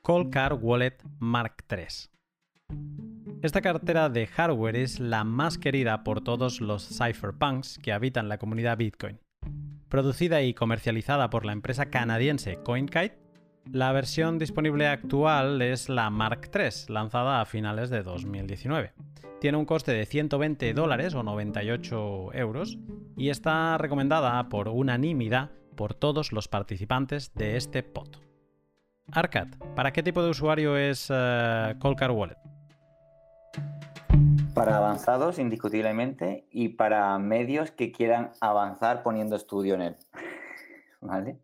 Coldcard Wallet Mark III. Esta cartera de hardware es la más querida por todos los cypherpunks que habitan la comunidad Bitcoin. Producida y comercializada por la empresa canadiense CoinKite, la versión disponible actual es la Mark III, lanzada a finales de 2019. Tiene un coste de 120 dólares o 98 euros y está recomendada por unanimidad por todos los participantes de este pod. Arcad, ¿para qué tipo de usuario es eh, Coldcard Wallet? Para avanzados, indiscutiblemente, y para medios que quieran avanzar poniendo estudio en él. ¿Vale?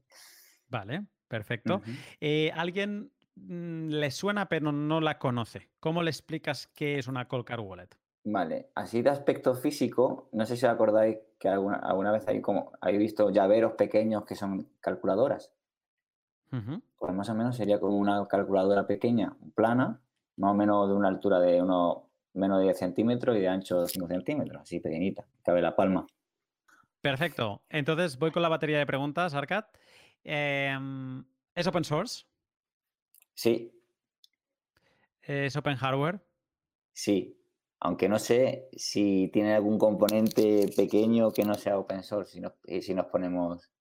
Vale, perfecto. Eh, ¿Alguien mm, le suena pero no la conoce? ¿Cómo le explicas qué es una Coldcard Wallet? Vale, así de aspecto físico, no sé si os acordáis que alguna, alguna vez hay como, habéis visto llaveros pequeños que son calculadoras. Pues más o menos sería como una calculadora pequeña, plana, más o menos de una altura de unos menos de 10 centímetros y de ancho 5 centímetros, así pequeñita, cabe la palma. Perfecto. Entonces voy con la batería de preguntas, Arcad. Em, ¿Es open source? Sí, ¿Es open hardware? sí, aunque no sé si tiene algún componente pequeño que no sea open source, si nos, y si nos ponemos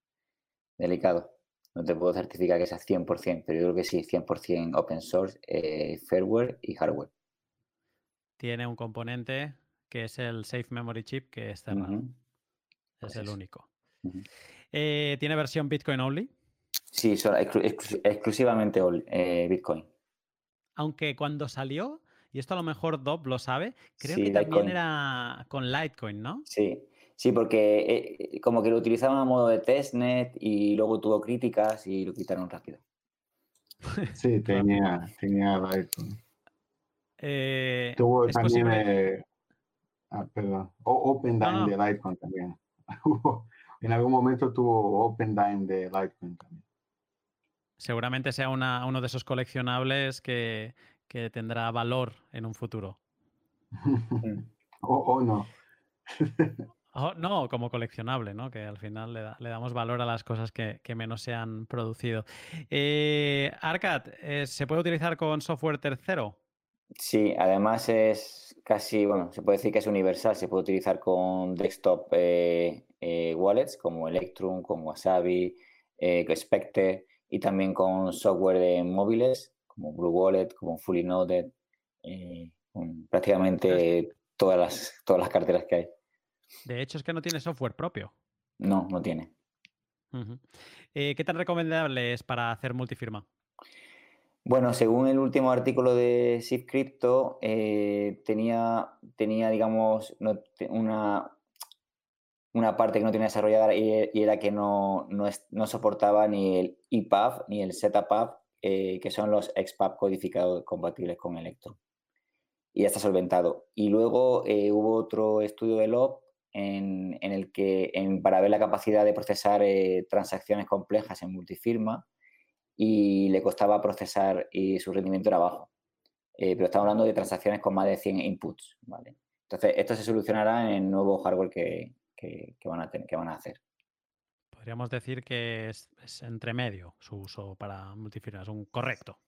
delicados. No te puedo certificar que sea 100%, pero yo creo que sí, 100% open source, eh, firmware y hardware. Tiene un componente que es el Safe Memory Chip que es cerrado. Ujú, Es pues el único. ujú. Eh, ¿Tiene versión Bitcoin only? Sí, solo- exclu- exclu- exclusivamente eh, Bitcoin. Aunque cuando salió, y esto a lo mejor Dob lo sabe, creo Sí, que también era con Litecoin, ¿no? Sí, sí, porque eh, como que lo utilizaban a modo de testnet y luego tuvo críticas y lo quitaron rápido. Sí, tenía, tenía Litecoin. Eh, Tuvo también, posible- eh, ah, perdón, o- OpenDime No, no. de Litecoin también. Hubo- en algún momento tuvo OpenDime de Litecoin también. Seguramente sea una- uno de esos coleccionables que, que tendrá valor en un futuro. o, o no. Oh, no, como coleccionable, ¿no? Que al final le, da- le damos valor a las cosas que, que menos se han producido. Eh, Arcad, eh, ¿se puede utilizar con software tercero? Sí, además es casi, bueno, se puede decir que es universal, se puede utilizar con desktop eh, eh, wallets como Electrum, con Wasabi, eh, y también con software de móviles como Blue Wallet, como Fully Noded, eh, con prácticamente todas las, todas las carteras que hay. De hecho, es que no tiene software propio. No, no tiene. Eh, ¿Qué tan recomendable es para hacer multifirma? Bueno, según el último artículo de Shift Crypto, eh, tenía, tenía, digamos, una, una parte que no tenía desarrollada y, era que no, no, es- no soportaba ni el EPUB ni el ZPUB, eh, que son los XPUB codificados compatibles con Electrum. Y ya está solventado. Y luego eh, hubo otro estudio de LOB en, en el que, en- para ver la capacidad de procesar eh, transacciones complejas en multifirma, y le costaba procesar y su rendimiento era bajo. Eh, pero estamos hablando de transacciones con más de 100 inputs. ¿vale? Entonces, esto se solucionará en el nuevo hardware que, que- que van, a tener, que van a hacer. Podríamos decir que es, es entre medio su uso para multifirma, es un correcto.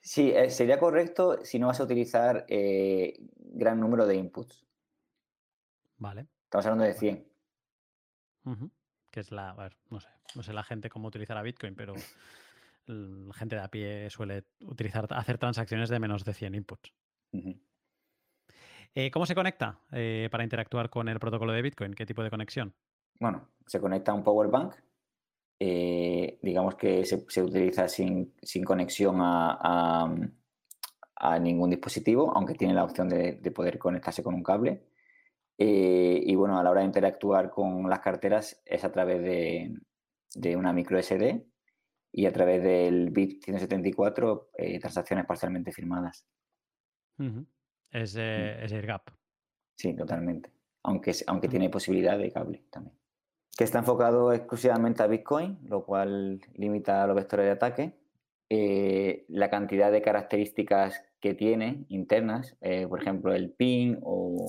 Sí, eh, sería correcto si no vas a utilizar eh, gran número de inputs. Vale. Estamos hablando de 100. Ujú. Que es la, a ver, no sé, no sé la gente cómo utilizará Bitcoin, pero la gente de a pie suele utilizar, hacer transacciones de menos de 100 inputs. Ujú. Eh, ¿Cómo se conecta eh, para interactuar con el protocolo de Bitcoin? ¿Qué tipo de conexión? Bueno, se conecta a un power bank. eh, digamos que se, se utiliza sin, sin conexión a, a- a ningún dispositivo, aunque tiene la opción de, de poder conectarse con un cable. Y bueno, a la hora de interactuar con las carteras es a través de, de una micro SD y a través del BIP 174 eh, transacciones parcialmente firmadas. Ujú. Es, eh, es AirGap. Sí, totalmente. Aunque, aunque Mm. tiene posibilidad de cable también. Que está enfocado exclusivamente a Bitcoin, lo cual limita los vectores de ataque. Eh, la cantidad de características que tiene internas, eh, por ejemplo, el PIN o,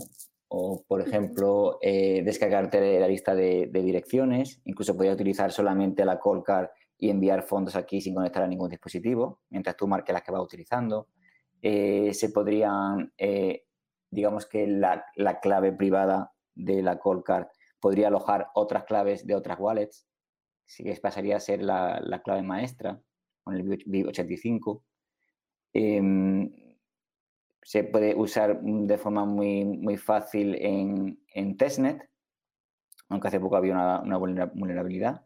o, por ejemplo, eh, descargarte la lista de, de direcciones. Incluso podría utilizar solamente la call card y enviar fondos aquí sin conectar a ningún dispositivo, mientras tú marques las que vas utilizando. Eh, se podrían, eh, digamos que la, la clave privada de la call card podría alojar otras claves de otras wallets, sí que pasaría a ser la, la clave maestra con el BIP85. Em, se puede usar de forma muy, muy fácil en, testnet, aunque hace poco había una, una vulnera- vulnerabilidad.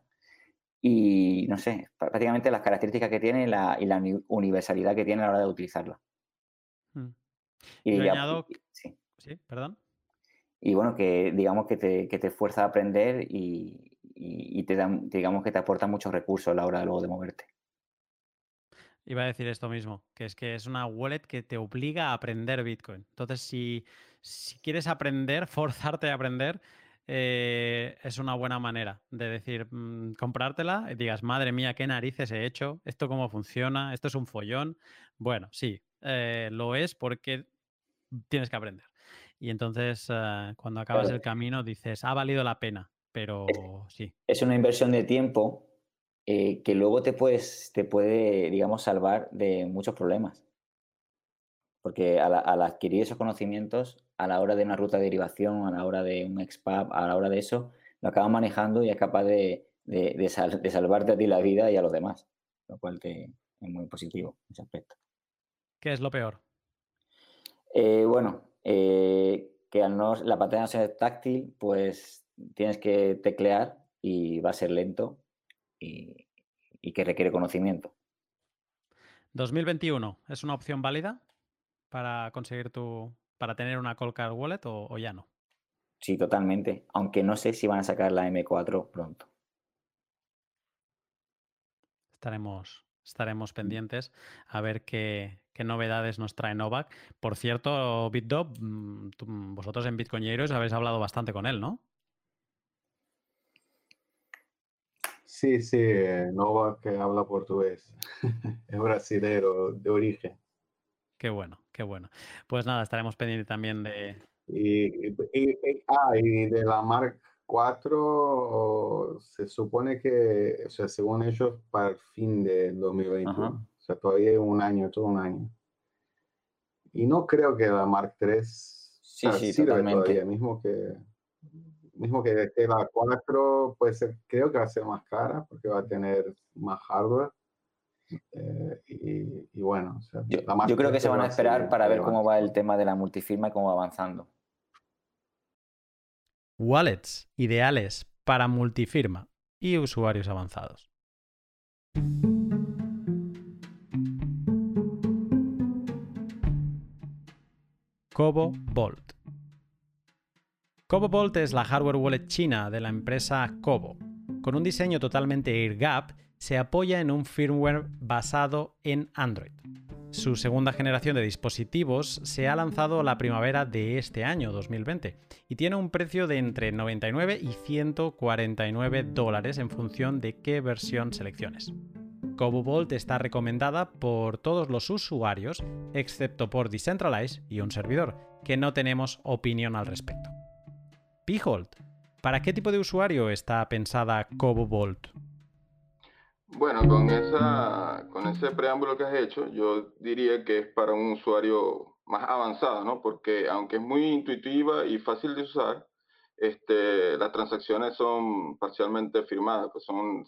Y no sé, prá- prácticamente las características que tiene la- y la uni- universalidad que tiene a la hora de utilizarla. Mm. Y, añado y- sí. Sí, perdón. y bueno, que digamos que te, que te fuerza a aprender y, y- y te da, digamos que te aporta muchos recursos a la hora luego de moverte. Iba a decir esto mismo, que es que es una wallet que te obliga a aprender Bitcoin. Entonces, si, si quieres aprender, forzarte a aprender, eh, es una buena manera de decir, mm, comprártela y digas, madre mía, qué narices he hecho, esto cómo funciona, esto es un follón. Bueno, sí, eh, lo es porque tienes que aprender. Y entonces, eh, cuando acabas Claro. el camino, dices, ha valido la pena, pero sí. Es una inversión de tiempo eh, que luego te, puedes, te puede, digamos, salvar de muchos problemas. Porque al, al adquirir esos conocimientos, a la hora de una ruta de derivación, a la hora de un XPAP, a la hora de eso, lo acabas manejando y es capaz de, de- de sal- de salvarte a ti la vida y a los demás. Lo cual te, es muy positivo en ese aspecto. ¿Qué es lo peor? Eh, bueno, eh, que al no, la pantalla no ser táctil, pues tienes que teclear y va a ser lento y, y que requiere conocimiento. 2021, ¿es una opción válida para conseguir tu, para tener una Cold Card Wallet o, o ya no? Sí, totalmente. Aunque no sé si van a sacar la M4 pronto. Estaremos, estaremos pendientes a ver qué, qué novedades nos trae Novak. Por cierto, BitDob, mm, tú- vosotros en Bitcoineros habéis hablado bastante con él, ¿no? Sí, sí, eh, Nova que habla portugués. es brasilero de origen. Qué bueno, qué bueno. Pues nada, estaremos pendientes también de... Y, y- y- ah, y de la Mark 4 se supone que, o sea, según ellos, para el fin de 2021. Ajá. O sea, todavía hay un año, todo un año. y no creo que la Mark III Sí, sí, sirve totalmente. todavía, mismo que mismo que esté la 4, puede ser, creo que va a ser más cara porque va a tener más hardware. eh, y, y bueno, o sea, Yo, yo creo que se van va a esperar para ver cómo va el tema de la multifirma y cómo va avanzando. Wallets ideales para multifirma y usuarios avanzados. Cobo Bolt. Cobo Bolt es la hardware wallet china de la empresa Cobo. Con un diseño totalmente air-gap, se apoya en un firmware basado en Android. Su segunda generación de dispositivos se ha lanzado la primavera de este año, 2020, y tiene un precio de entre 99 y 149 dólares en función de qué versión selecciones. Cobo Bolt está recomendada por todos los usuarios, excepto por Decentralize y un servidor, que no tenemos opinión al respecto. Pijolt, ¿para qué tipo de usuario está pensada Cobo Bolt? Bueno, con, esa, con ese preámbulo que has hecho, yo diría que es para un usuario más avanzado, ¿no? Porque aunque es muy intuitiva y fácil de usar, este, las transacciones son parcialmente firmadas, pues son,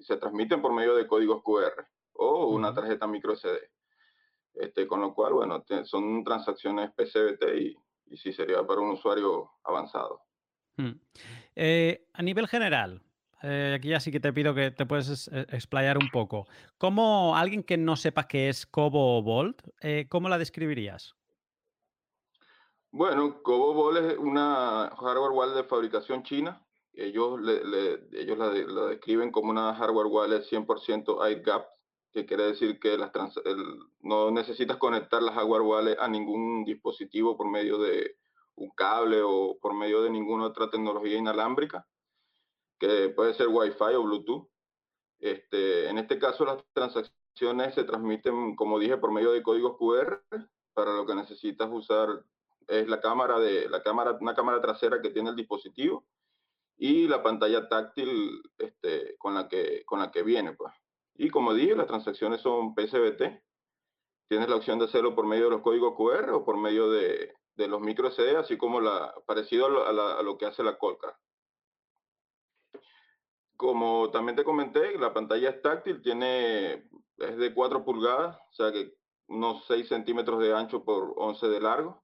se, transmiten por medio de códigos QR o una tarjeta micro SD. Este, con lo cual, bueno, son transacciones PCBT y, y sí sería para un usuario avanzado. Hmm. Eh, a nivel general, eh, aquí ya sí que te pido que te puedes es- eh, explayar un poco. ¿Cómo alguien que no sepa qué es Cobo Bolt, eh, cómo la describirías? Bueno, Cobo Ball es una hardware wallet de fabricación china. Ellos, le- ellos la, de- la describen como una hardware wallet 100% air gap, que quiere decir que las trans- no necesitas conectar la hardware wallet a ningún dispositivo por medio de un cable o por medio de ninguna otra tecnología inalámbrica, que puede ser Wi-Fi o Bluetooth. Este, en este caso, las transacciones se transmiten, como dije, por medio de códigos QR. Para lo que necesitas usar es la cámara de la cámara, una cámara trasera que tiene el dispositivo y la pantalla táctil este, con, la que, con la que viene. Pues. Y como dije, las transacciones son PCBT. Tienes la opción de hacerlo por medio de los códigos QR o por medio de, de los micro SD, así como la, parecido a lo, a la- a lo que hace la Colcar. Como también te comenté, la pantalla es táctil, tiene, es de 4 pulgadas, o sea que unos 6 centímetros de ancho por 11 de largo.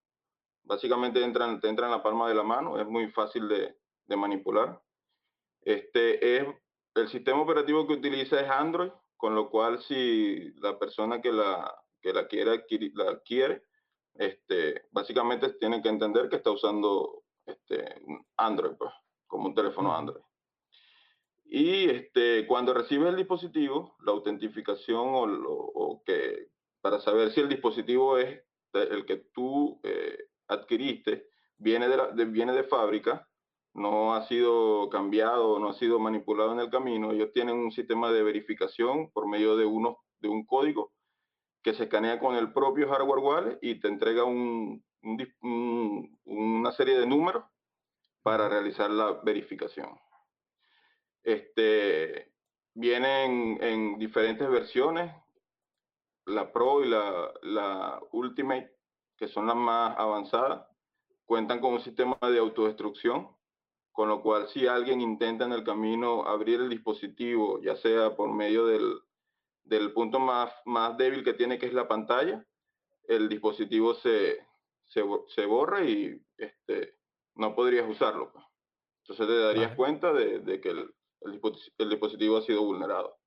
Básicamente entra, en- te entra en la palma de la mano, es muy fácil de, de manipular. Este es, el sistema operativo que utiliza es Android, con lo cual si la persona que la, que la quiere adquirir, la adquiere, este, básicamente tiene que entender que está usando este, Android, pues, como un teléfono. Android. Y este, cuando recibes el dispositivo, la autentificación o, o que para saber si el dispositivo es el que tú eh, adquiriste, viene de, la- de- viene de fábrica, no ha sido cambiado, no ha sido manipulado en el camino, ellos tienen un sistema de verificación por medio de, uno, de un código que se escanea con el propio hardware wallet y te entrega un- un un- una serie de números para realizar la verificación. Este, vienen en diferentes versiones, la Pro y la, la Ultimate, que son las más avanzadas, cuentan con un sistema de autodestrucción, con lo cual si alguien intenta en el camino abrir el dispositivo, ya sea por medio del, del punto más, más débil que tiene, que es la pantalla, el dispositivo se, se, se borra y este, no podrías usarlo. pues. Entonces te darías Vale. cuenta de, de que el, el el dispositivo ha sido vulnerado.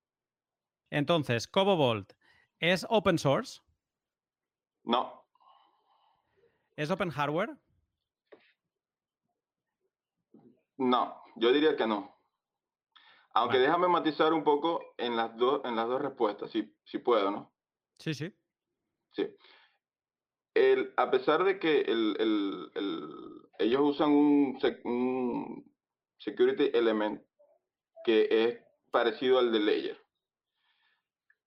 Entonces, Cobo Bolt, ¿es open source? No, ¿Es open hardware? no, yo diría que no. Aunque Vale. déjame matizar un poco en las, dos en las dos respuestas, si, si puedo, ¿no? Sí, sí. Sí. El, a pesar de que el, el- el- ellos usan un, un security element que es parecido al de Ledger.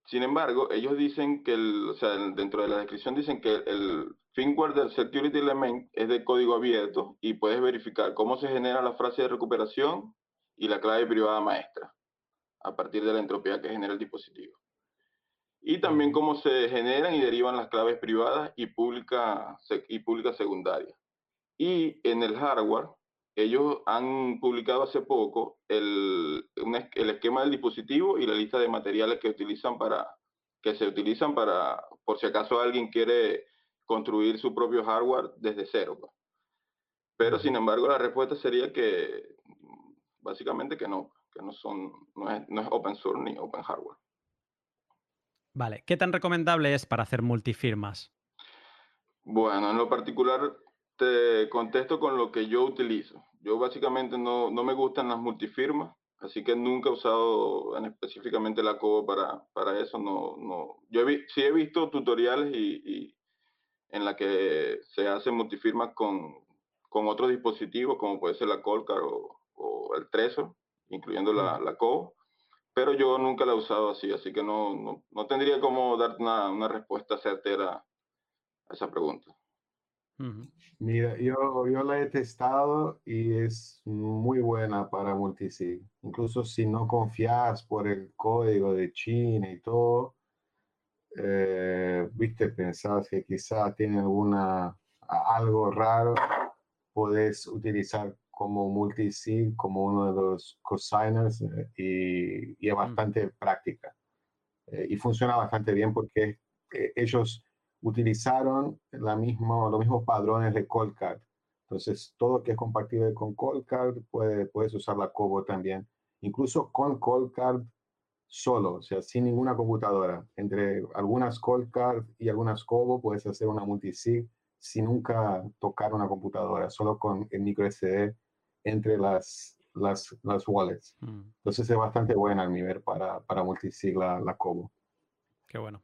Sin embargo, ellos dicen que, el, o sea, dentro de la descripción dicen que el firmware del security element es de código abierto y puedes verificar cómo se genera la frase de recuperación y la clave privada maestra a partir de la entropía que genera el dispositivo. y también cómo se generan y derivan las claves privadas y públicas y pública secundarias. Y en el hardware, ellos han publicado hace poco el, el, esquema del dispositivo y la lista de materiales que utilizan para que se utilizan para por si acaso alguien quiere construir su propio hardware desde cero. Pues. Pero sin embargo la respuesta sería que básicamente que no, que no son no es, no es open source ni open hardware. Vale, ¿qué tan recomendable es para hacer multifirmas? Bueno, en lo particular te contesto con lo que yo utilizo. Yo básicamente no, no me gustan las multifirmas, así que nunca he usado en específicamente la Cobo para, para eso. No, no. Yo sí he visto tutoriales y, en la que se hace multifirmas con, con otros dispositivos, como puede ser la Colcar o, o el Trezor, incluyendo la, la Cobo, pero yo nunca la he usado así, así que no, no, no tendría como darte una, una respuesta certera a esa pregunta. Mira, yo, yo la he testado y es muy buena para multisig. Incluso si no confías por el código de China y todo, eh, viste, pensás que quizá tiene alguna algo raro, puedes utilizar como multisig como uno de los cosigners eh, y, y, es bastante práctica. Eh, y funciona bastante bien porque ellos utilizaron la mismo, los mismos padrones de Coldcard. Entonces, todo que es compatible con Coldcard, puede, puedes usar la Cobo también. Incluso con Coldcard solo, o sea, sin ninguna computadora. Entre algunas Coldcard y algunas Cobo puedes hacer una multisig sin nunca tocar una computadora, solo con el micro SD entre las, las, las wallets. Mm. Entonces es bastante buena al nivel para, para multisig la, la Cobo. Qué bueno.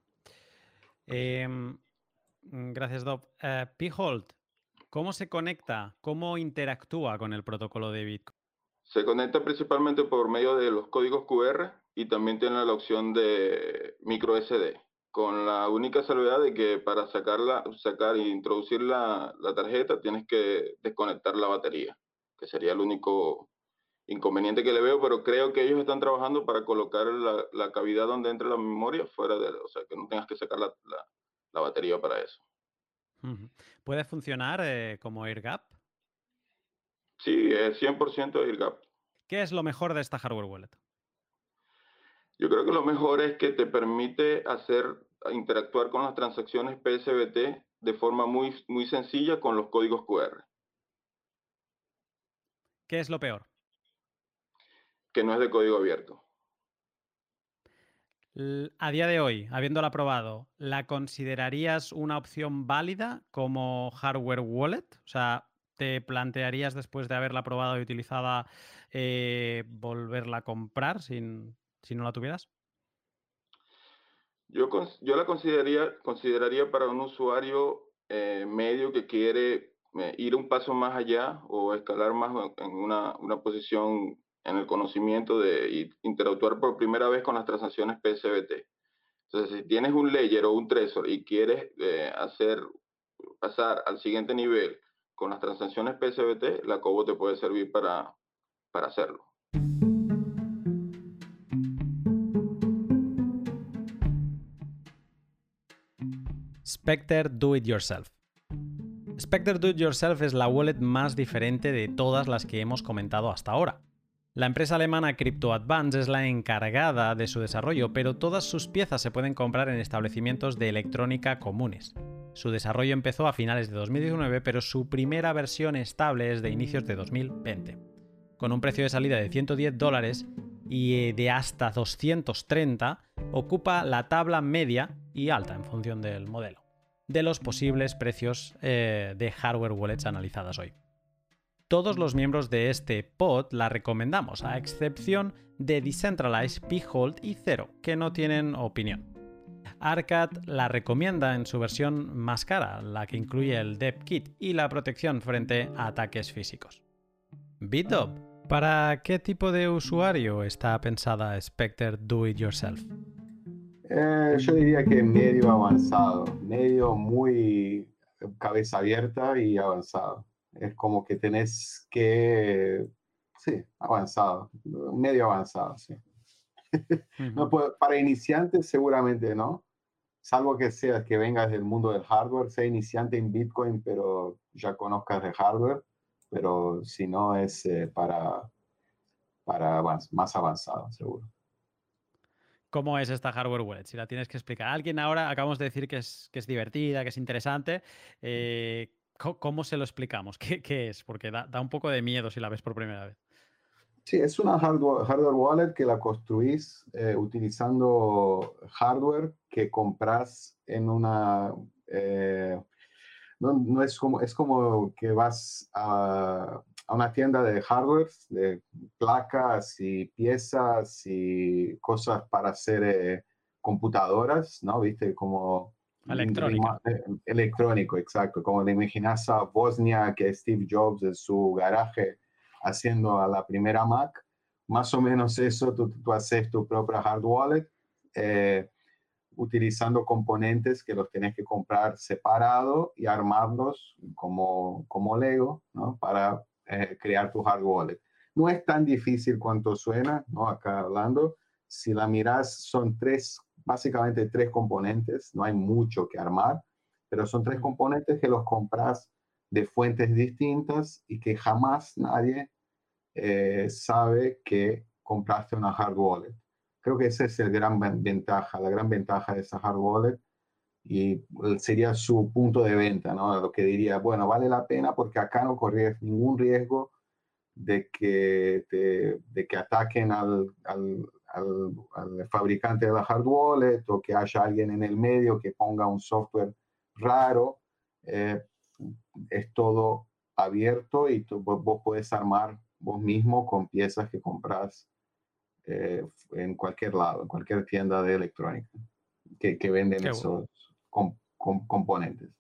Eh, gracias, Dob. Eh, P-Hold, ¿cómo se conecta? ¿Cómo interactúa con el protocolo de Bitcoin? Se conecta principalmente por medio de los códigos QR y también tiene la opción de micro SD, con la única salvedad de que para sacarla, sacar e introducir la, tarjeta tienes que desconectar la batería, que sería el único inconveniente que le veo, pero creo que ellos están trabajando para colocar la, cavidad donde entre la memoria fuera de, o sea, que no tengas que sacar la, la batería para eso. ¿Puede funcionar eh, como AirGap? Sí, es 100% AirGap. ¿Qué es lo mejor de esta hardware wallet? Yo creo que lo mejor es que te permite hacer interactuar con las transacciones PSBT de forma muy, muy sencilla con los códigos QR. ¿Qué es lo peor? Que no es de código abierto. A día de hoy, habiéndola probado, ¿la considerarías una opción válida como hardware wallet? O sea, ¿te plantearías después de haberla probado y utilizada eh, volverla a comprar si no la tuvieras? Yo, yo la consideraría, consideraría para un usuario eh, medio que quiere eh, ir un paso más allá o escalar más en una, una posición en el conocimiento de interactuar por primera vez con las transacciones PSBT. Entonces, si tienes un ledger o un Trezor y quieres eh, hacer, pasar al siguiente nivel con las transacciones PSBT, la Cobo te puede servir para, para hacerlo. Spectre Do It Yourself. Spectre Do It Yourself es la wallet más diferente de todas las que hemos comentado hasta ahora. La empresa alemana CryptoAdvance es la encargada de su desarrollo, pero todas sus piezas se pueden comprar en establecimientos de electrónica comunes. Su desarrollo empezó a finales de 2019, pero su primera versión estable es de inicios de 2020. Con un precio de salida de 110 dólares y de hasta 230, ocupa la tabla media y alta en función del modelo de los posibles precios eh, de hardware wallets analizadas hoy todos los miembros de este pod la recomendamos, a excepción de Decentralize, P-Hold y Zero, que no tienen opinión. Arcad la recomienda en su versión más cara, la que incluye el Dev Kit y la protección frente a ataques físicos. BitDob, ¿para qué tipo de usuario está pensada Spectre Do It Yourself? Eh, yo diría que medio avanzado, medio muy cabeza abierta y avanzado es como que tenés que, sí, avanzado, medio avanzado, sí. no para iniciantes seguramente no, salvo que seas que vengas del mundo del hardware, sea iniciante en Bitcoin, pero ya conozcas de hardware, pero si no es eh, para, para más, más avanzado, seguro. ¿Cómo es esta hardware wallet? Si la tienes que explicar. Alguien ahora, acabamos de decir que es, que es divertida, que es interesante. Eh, ¿cómo, se lo explicamos? ¿Qué, es? Porque da, un poco de miedo si la ves por primera vez. Sí, es una hardware, hardware wallet que la construís eh, utilizando hardware que compras en una... Eh, no, no, es, como, es como que vas a, a, una tienda de hardware, de placas y piezas y cosas para hacer eh, computadoras, ¿no? ¿Viste? Como... Electrónico. Electrónico, exacto. Como le imaginas a Bosnia que Steve Jobs en su garaje haciendo a la primera Mac, más o menos eso, tú, tú haces tu propia hard wallet eh, utilizando componentes que los tienes que comprar separado y armarlos como, como Lego ¿no? para eh, crear tu hard wallet. No es tan difícil cuanto suena, ¿no? acá hablando. Si la miras, son tres, básicamente tres componentes, no hay mucho que armar, pero son tres componentes que los compras de fuentes distintas y que jamás nadie eh, sabe que compraste una hard wallet. Creo que esa es la gran ventaja, la gran ventaja de esa hard wallet y sería su punto de venta, ¿no? Lo que diría, bueno, vale la pena porque acá no corres ningún riesgo de que, de que ataquen al, al, al, fabricante de la hard wallet o que haya alguien en el medio que ponga un software raro. Eh, es todo abierto y tú, vos, puedes armar vos mismo con piezas que compras eh, en cualquier lado, en cualquier tienda de electrónica que, que venden esos componentes.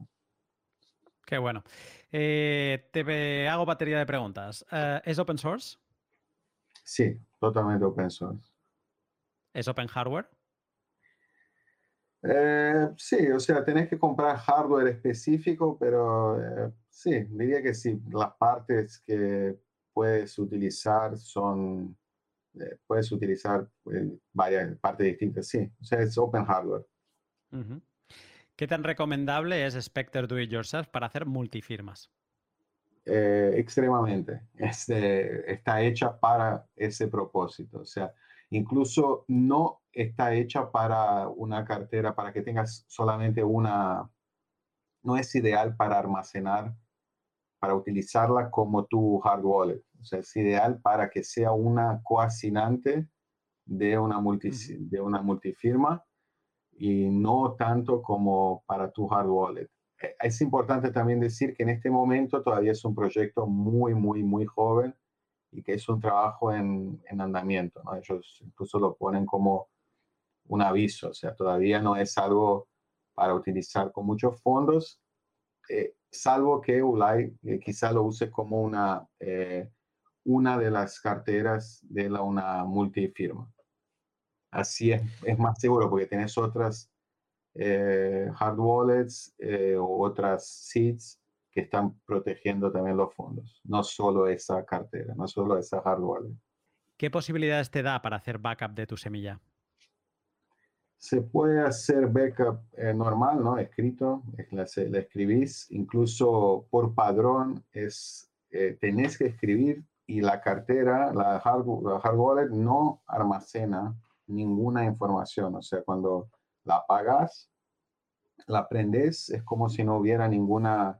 Qué bueno. Eh, te hago batería de preguntas. ¿Es open source? Sí, totalmente open source. ¿Es open hardware? Eh, sí, o sea, tenés que comprar hardware específico, pero eh, sí, diría que sí. Las partes que puedes utilizar son, eh, puedes utilizar varias partes distintas, sí. O sea, es open hardware. Uh -huh. ¿Qué tan recomendable es Spectre Do It Yourself para hacer multifirmas? Extremadamente. Este, está hecha para ese propósito. O sea, incluso no está hecha para una cartera, para que tengas solamente una, no es ideal para almacenar, para utilizarla como tu hard wallet. O sea, es ideal para que sea una coacinante de una, multi, de una multifirma y no tanto como para tu hard wallet. Es importante también decir que en este momento todavía es un proyecto muy, muy, muy joven y que es un trabajo en, en andamiento. ¿no? Ellos incluso lo ponen como un aviso, o sea, todavía no es algo para utilizar con muchos fondos, eh, salvo que Ulay eh, quizá lo use como una, eh, una de las carteras de la, una multifirma. Así es, es más seguro porque tienes otras eh, hard wallets o otras seeds que están protegiendo también los fondos, no solo esa cartera, no solo esa hard wallet. ¿Qué posibilidades te da para hacer backup de tu semilla? Se puede hacer backup eh, normal, ¿no? Escrito, la, la, escribís, incluso por padrón, es, eh, tenés que escribir y la cartera, la hard, la hard, wallet no almacena ninguna información. O sea, cuando la apagas, la prendes, es como si no hubiera ninguna,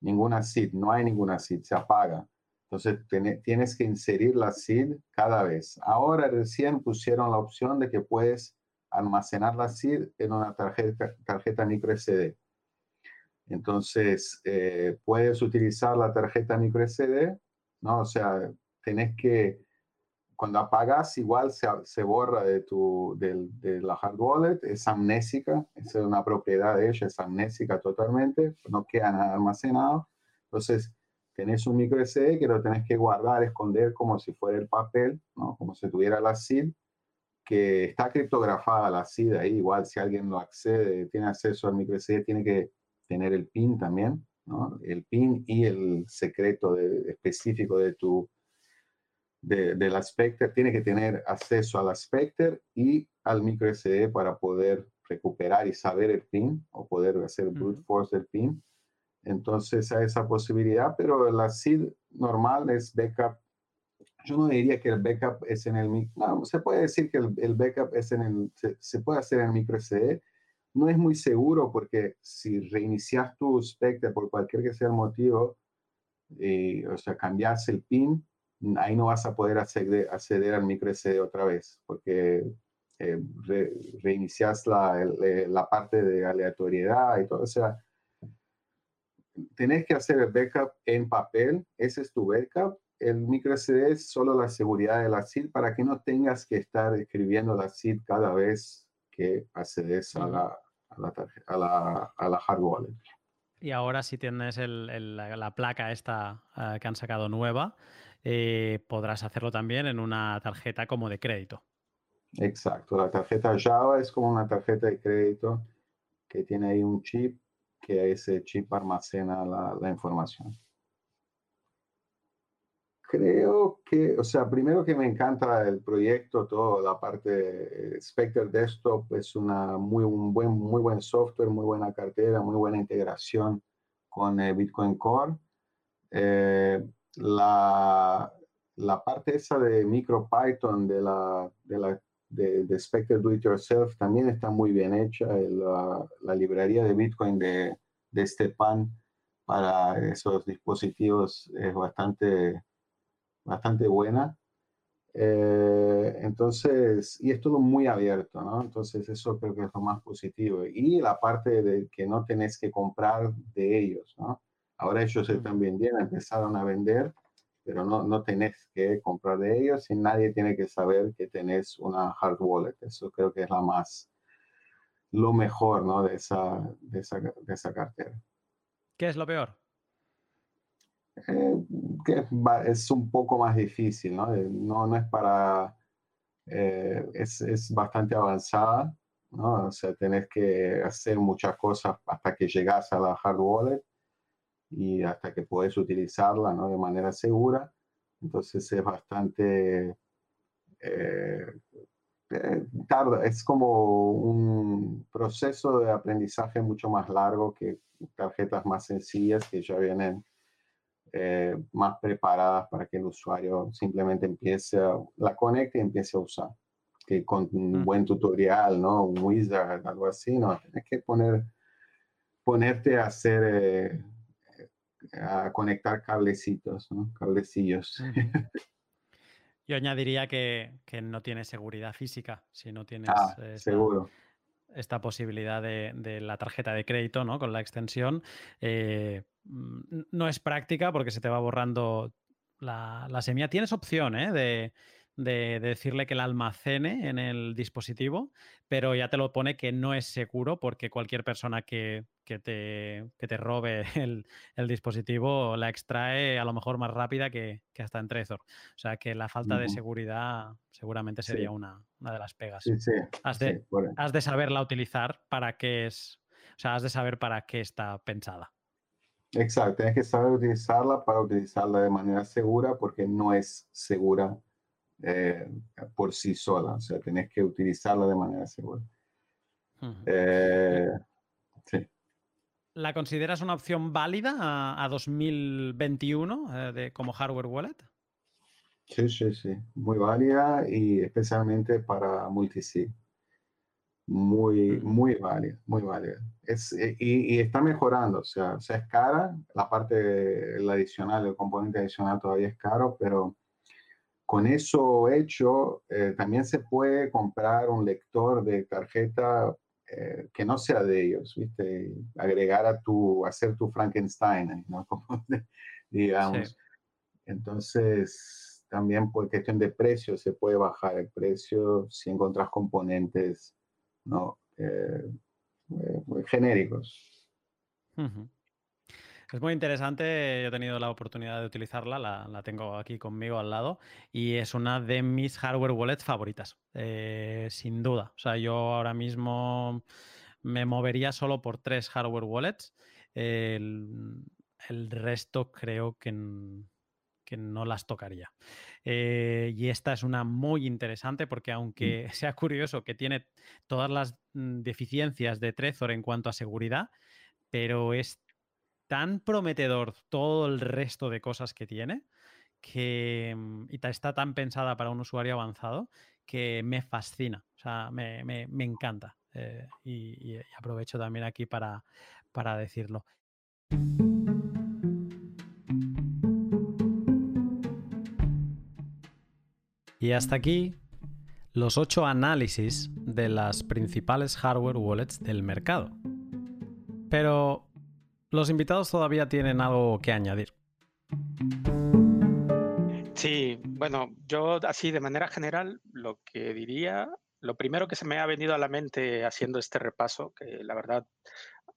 ninguna SID, no hay ninguna SID, se apaga. Entonces tienes que inserir la SID cada vez. Ahora recién pusieron la opción de que puedes almacenar la SID en una tarjeta, tarjeta micro SD. Entonces, eh, puedes utilizar la tarjeta micro SD, ¿no? O sea, tenés que, cuando apagas, igual se, se borra de, tu, de, de, la hard wallet, es amnésica, es una propiedad de ella, es amnésica totalmente, no queda nada almacenado. Entonces, tenés un micro SD que lo tenés que guardar, esconder como si fuera el papel, ¿no? Como si tuviera la SID que está criptografada la SID ahí, igual si alguien lo accede, tiene acceso al microSD, tiene que tener el PIN también, ¿no? El PIN y el secreto de, específico de tu, de, del Spectre, tiene que tener acceso al Spectre y al microSD para poder recuperar y saber el PIN o poder hacer brute force del PIN. Entonces hay esa posibilidad, pero la SID normal es backup. Yo no diría que el backup es en el... No, se puede decir que el, backup es en el... Se, puede hacer en el micro SD. No es muy seguro porque si reinicias tu Spectre por cualquier que sea el motivo, y, o sea, cambias el PIN, ahí no vas a poder acceder, acceder al micro SD otra vez porque eh, reinicias la, eh, la, parte de aleatoriedad y todo. O sea, tenés que hacer el backup en papel, ese es tu backup. El micro SD es solo la seguridad de la SID para que no tengas que estar escribiendo la SID cada vez que accedes a la, a la, a la, a la hard wallet. Y ahora si tienes el, la, placa esta eh, que han sacado nueva, eh, podrás hacerlo también en una tarjeta como de crédito. Exacto, la tarjeta Java es como una tarjeta de crédito que tiene ahí un chip, que ese chip almacena la, información. Creo que, o sea, primero que me encanta el proyecto, toda la parte eh, Spectre Desktop es una muy, un buen, muy buen software, muy buena cartera, muy buena integración con eh, Bitcoin Core. La, la parte esa de MicroPython de la, de la de, Spectre Do It Yourself también está muy bien hecha. La, la librería de Bitcoin de, de Stepan para esos dispositivos es bastante, bastante buena. Eh, entonces, y es todo muy abierto, ¿no? Entonces, eso creo que es lo más positivo. Y la parte de que no tenés que comprar de ellos, ¿no? Ahora ellos están vendiendo, empezaron a vender pero no, no tenés que comprar de ellos y nadie tiene que saber que tenés una hard wallet. Eso creo que es la más, lo mejor ¿no? de, esa, de, esa, de esa cartera. ¿Qué es lo peor? Eh, que es un poco más difícil, ¿no? Eh, no, no es para... Eh, es, es, bastante avanzada, ¿no? O sea, tenés que hacer muchas cosas hasta que llegas a la hard wallet y hasta que puedes utilizarla ¿no? de manera segura. Entonces es bastante eh, eh, tarda, es como un proceso de aprendizaje mucho más largo que tarjetas más sencillas que ya vienen eh, más preparadas para que el usuario simplemente empiece a, la conecte y empiece a usar. Que con un buen tutorial, ¿no? Un wizard, algo así, no, tienes que poner, ponerte a hacer a conectar cablecitos, ¿no? cablecillos. Yo añadiría que, no tiene seguridad física, si no tienes ah, esta, seguro. esta posibilidad de, la tarjeta de crédito ¿no? con la extensión. Eh, mm, no es práctica porque se te va borrando la, la semilla. Tienes opción ¿eh? de, de, decirle que la almacene en el dispositivo, pero ya te lo pone que no es seguro porque cualquier persona que, te, te, robe el, dispositivo la extrae a lo mejor más rápida que, hasta en Trezor. O sea que la falta de seguridad seguramente sería una, de las pegas. has, de, has de saberla utilizar para qué es, o sea, has de saber para qué está pensada. Exacto, tienes que saber utilizarla para utilizarla de manera segura porque no es segura eh, por sí sola, o sea, tenés que utilizarla de manera segura. Eh, sí. ¿La consideras una opción válida a, 2021 eh, de, como hardware wallet? Sí, sí, sí, muy válida y especialmente para multisig. Muy, muy válida, muy válida. Es, y, está mejorando, o sea, o sea, es cara, la parte, el adicional, el componente adicional todavía es caro, pero con eso hecho, eh, también se puede comprar un lector de tarjeta eh, que no sea de ellos, ¿viste? Agregar a tu, hacer tu Frankenstein, ¿no? Como, digamos. Entonces, también por cuestión de precio se puede bajar el precio si encontrás componentes, ¿no? Eh, genéricos. Es muy interesante, yo he tenido la oportunidad de utilizarla, la, tengo aquí conmigo al lado y es una de mis hardware wallets favoritas, eh, sin duda. O sea, yo ahora mismo me movería solo por tres hardware wallets. El, resto creo que, que no las tocaría. Eh, y esta es una muy interesante porque aunque sea curioso que tiene todas las mm, deficiencias de Trezor en cuanto a seguridad, pero es tan prometedor todo el resto de cosas que tiene que mm, y está tan pensada para un usuario avanzado que me fascina, o sea, me, encanta. Eh, y, aprovecho también aquí para, para decirlo. Y hasta aquí los ocho análisis de las principales hardware wallets del mercado. Pero los invitados todavía tienen algo que añadir. Sí, bueno, yo así de manera general lo que diría, lo primero que se me ha venido a la mente haciendo este repaso, que la verdad,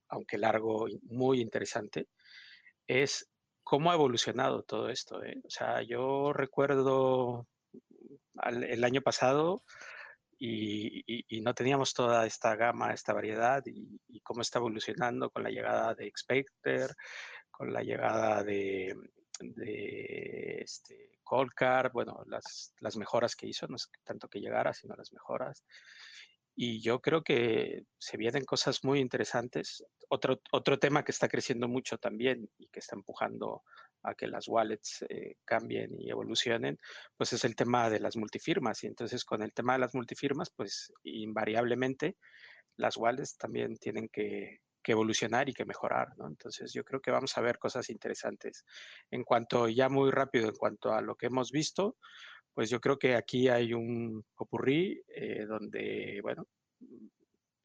aunque largo, muy interesante, es cómo ha evolucionado todo esto. ¿eh? O sea, yo recuerdo el año pasado y, no teníamos toda esta gama, esta variedad y, cómo está evolucionando con la llegada de Expecter, con la llegada de, de este, Colcar, bueno, las, las mejoras que hizo, no es tanto que llegara, sino las mejoras. Y yo creo que se vienen cosas muy interesantes. Otro, otro tema que está creciendo mucho también y que está empujando a que las wallets eh, cambien y evolucionen, pues es el tema de las multifirmas. Y entonces con el tema de las multifirmas, pues invariablemente las wallets también tienen que, evolucionar y que mejorar, ¿no? Entonces yo creo que vamos a ver cosas interesantes. En cuanto, ya muy rápido, en cuanto a lo que hemos visto, pues yo creo que aquí hay un popurrí eh, donde, bueno,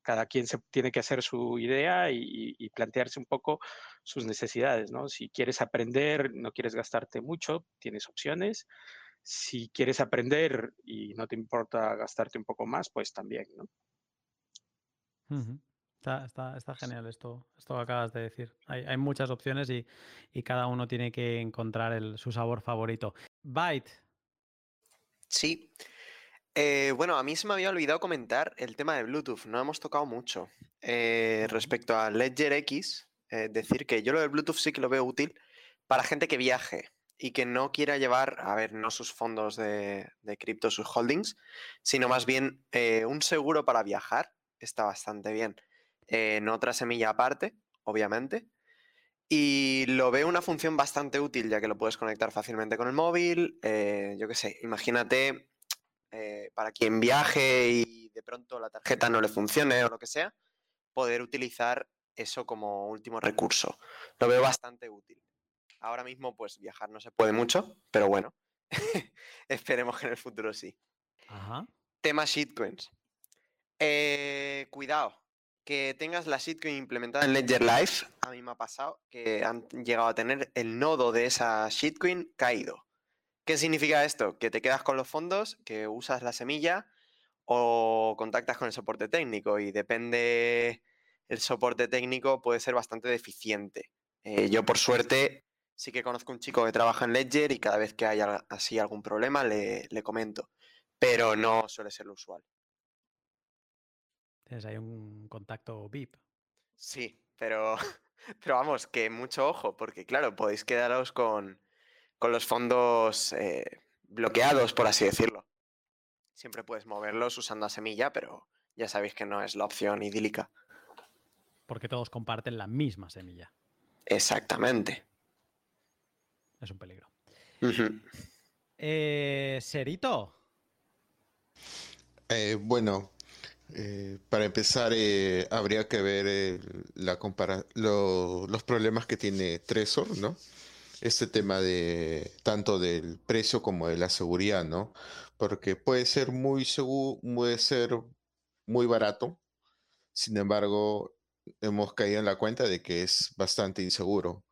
cada quien se tiene que hacer su idea y, plantearse un poco sus necesidades, ¿no? Si quieres aprender, no quieres gastarte mucho, tienes opciones. Si quieres aprender y no te importa gastarte un poco más, pues también, ¿no? Está, genial esto, esto que acabas de decir. Hay, muchas opciones y, cada uno tiene que encontrar su sabor favorito. Byte. Sí. Eh, bueno, a mí se me había olvidado comentar el tema de Bluetooth, no hemos tocado mucho. Eh, respecto a Ledger X, eh, decir que yo lo del Bluetooth sí que lo veo útil para gente que viaje y que no quiera llevar, a ver, no sus fondos de, de cripto, sus holdings, sino más bien un seguro para viajar, está bastante bien. en otra semilla aparte, obviamente. Y lo veo una función bastante útil, ya que lo puedes conectar fácilmente con el móvil. yo qué sé, imagínate eh, para quien viaje y de pronto la tarjeta no le funcione o lo que sea, poder utilizar eso como último recurso. Lo veo bastante útil. Ahora mismo, pues viajar no se puede mucho, pero bueno, esperemos que en el futuro sí. Tema shitcoins. Eh, cuidado, que tengas la shitcoin implementada en Ledger Live. A mí me ha pasado que han llegado a tener el nodo de esa shitcoin caído. ¿Qué significa esto? Que te quedas con los fondos, que usas la semilla o contactas con el soporte técnico y depende el soporte técnico puede ser bastante deficiente. Eh, yo por suerte sí que conozco un chico que trabaja en Ledger y cada vez que hay así algún problema le, comento, pero no suele ser lo usual. Tienes ahí un contacto VIP. Sí, pero, pero vamos, que mucho ojo, porque claro, podéis quedaros con, con los fondos eh, bloqueados, por así decirlo. Siempre puedes moverlos usando a semilla, pero ya sabéis que no es la opción idílica. Porque todos comparten la misma semilla. Exactamente. Es un peligro. Eh, Serito. Eh, bueno, para empezar, habría que ver la los problemas que tiene Tresor, ¿no? Este tema de tanto del precio como de la seguridad, ¿no? Porque puede ser muy seguro, puede ser muy barato, sin embargo, hemos caído en la cuenta de que es bastante inseguro.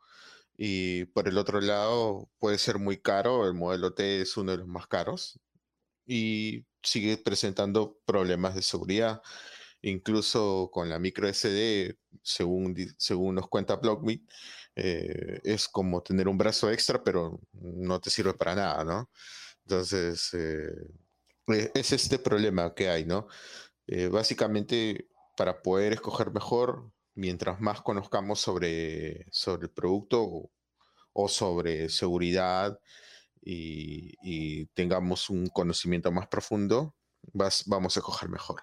Y por el otro lado, puede ser muy caro, el modelo T es uno de los más caros y sigue presentando problemas de seguridad. Incluso con la micro SD, según, según nos cuenta Blockmeet, eh, es como tener un brazo extra, pero no te sirve para nada, ¿no? Entonces, eh, e, es este problema que hay, ¿no? Eh, básicamente, para poder escoger mejor, mientras más conozcamos sobre, sobre el producto o, sobre seguridad, y, tengamos un conocimiento más profundo, vamos a coger mejor.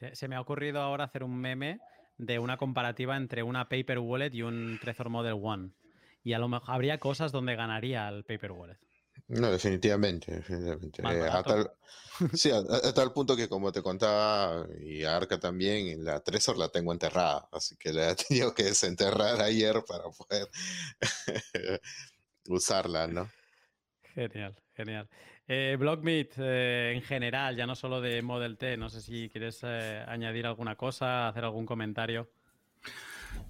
Se, se me ha ocurrido ahora hacer un meme de una comparativa entre una Paper Wallet y un Trezor Model One. Y a lo mejor habría cosas donde ganaría el Paper Wallet. No, definitivamente, definitivamente. Eh, a tal, sí, tal punto que como te contaba, y Arca también, la Trezor la tengo enterrada, así que la he tenido que desenterrar ayer para poder usarla, ¿no? Genial, genial. Eh, Blockmeet, eh, en general, ya no solo de Model T, no sé si quieres eh, añadir alguna cosa, hacer algún comentario.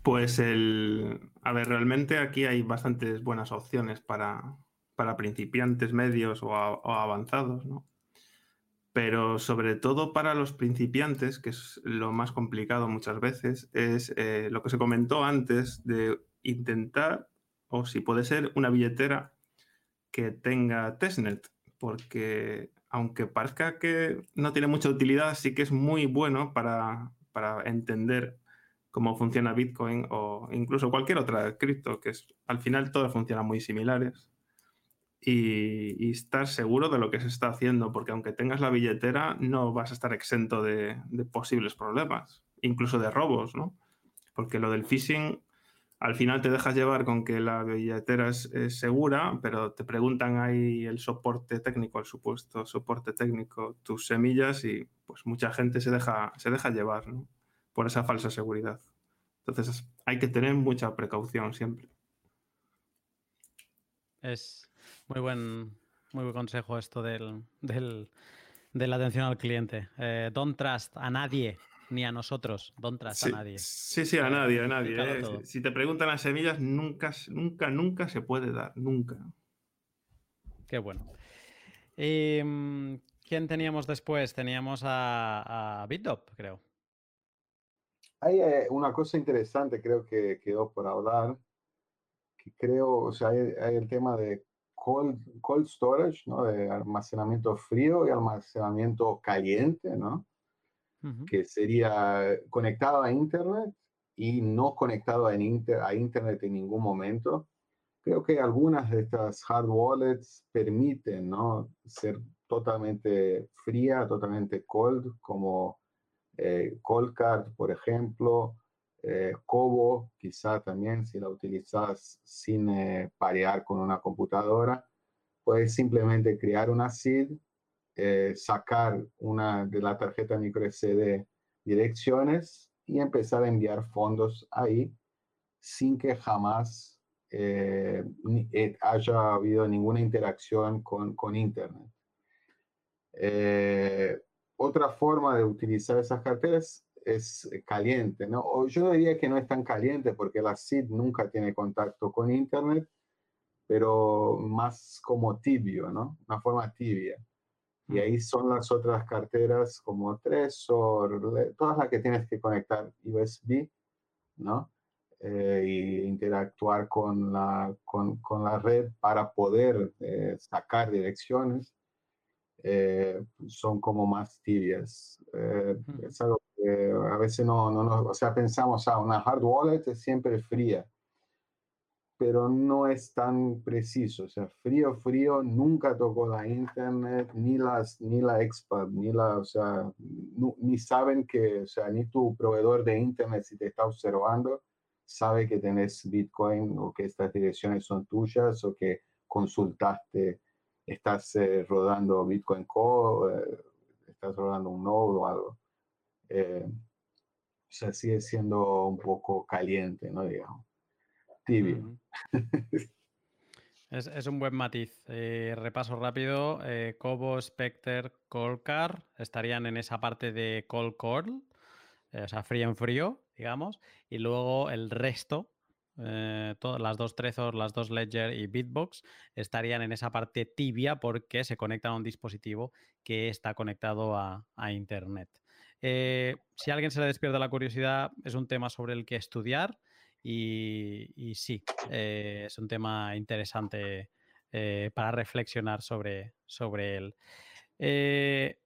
Pues el. A ver, realmente aquí hay bastantes buenas opciones para, para principiantes medios o, o avanzados, ¿no? Pero sobre todo para los principiantes, que es lo más complicado muchas veces, es eh, lo que se comentó antes de intentar, o si puede ser, una billetera que tenga testnet, porque aunque parezca que no tiene mucha utilidad, sí que es muy bueno para, para entender cómo funciona Bitcoin o incluso cualquier otra cripto, que es, al final todas funcionan muy similares. Y, y estar seguro de lo que se está haciendo, porque aunque tengas la billetera, no vas a estar exento de, de posibles problemas, incluso de robos, ¿no? Porque lo del phishing, al final te dejas llevar con que la billetera es, segura, pero te preguntan ahí el soporte técnico, el supuesto soporte técnico, tus semillas, y pues mucha gente se deja, se deja llevar, por esa falsa seguridad. Entonces hay que tener mucha precaución siempre. Es muy buen, muy buen consejo esto del, del- de la atención al cliente. Eh, don't trust a nadie, ni a nosotros. Don't trust Sí, a nadie. sí, sí, a nadie, a nadie. ¿eh? Si- te preguntan las semillas, nunca, nunca, nunca se puede dar, nunca. Qué bueno. Y, mm, ¿Quién teníamos después? Teníamos a, a BitDop, creo. Hay eh, una cosa interesante, creo que quedó por hablar, que creo, o sea, hay, hay el tema de cold, cold storage, ¿no? De almacenamiento frío y almacenamiento caliente, ¿no? Que sería conectado a Internet y no conectado a, inter- a Internet en ningún momento. Creo que algunas de estas hard wallets permiten, ¿no? Ser totalmente fría, totalmente cold, como eh, Coldcard, por ejemplo, eh, Kobo, quizá también si la utilizas sin eh, parear con una computadora, puedes simplemente crear una SID, eh, sacar una de la tarjeta micro SD direcciones y empezar a enviar fondos ahí sin que jamás eh, eh, haya habido ninguna interacción con, con Internet. Otra forma de utilizar esas carteras es caliente, ¿no? Yo diría que no es tan caliente porque la SID nunca tiene contacto con Internet, pero más como tibio, ¿no? Una forma tibia. Y ahí son las otras carteras como Trezor, todas las que tienes que conectar USB, ¿no? Eh, y interactuar con la, con, con la red para poder eh, sacar direcciones eh, son como más tibias. Eh, es algo que a veces no, no, no- o sea, pensamos, ah, una hard wallet es siempre fría, pero no es tan preciso. O sea, frío, frío, nunca tocó la internet, ni las, ni la expat, ni la, o sea, nu- ni saben que, o sea, ni tu proveedor de internet si te está observando sabe que tenés Bitcoin o que estas direcciones son tuyas o que consultaste estás eh, rodando Bitcoin Co, eh, estás rodando un node o algo. Eh, o sea, sigue siendo un poco caliente, ¿no? Digamos, Es, un buen matiz. Eh, repaso rápido. eh, Kobo, Spectre, Coldcard estarían en esa parte de Cold Core, eh, o sea, frío en frío, digamos. Y luego el resto, eh, to- las dos Trezor, las dos Ledger y Bitbox, estarían en esa parte tibia porque se conectan a un dispositivo que está conectado a, a Internet. Eh, si a alguien se le despierta la curiosidad, es un tema sobre el que estudiar. Y, y sí, eh, es un tema interesante eh, para reflexionar sobre, sobre él. Eh,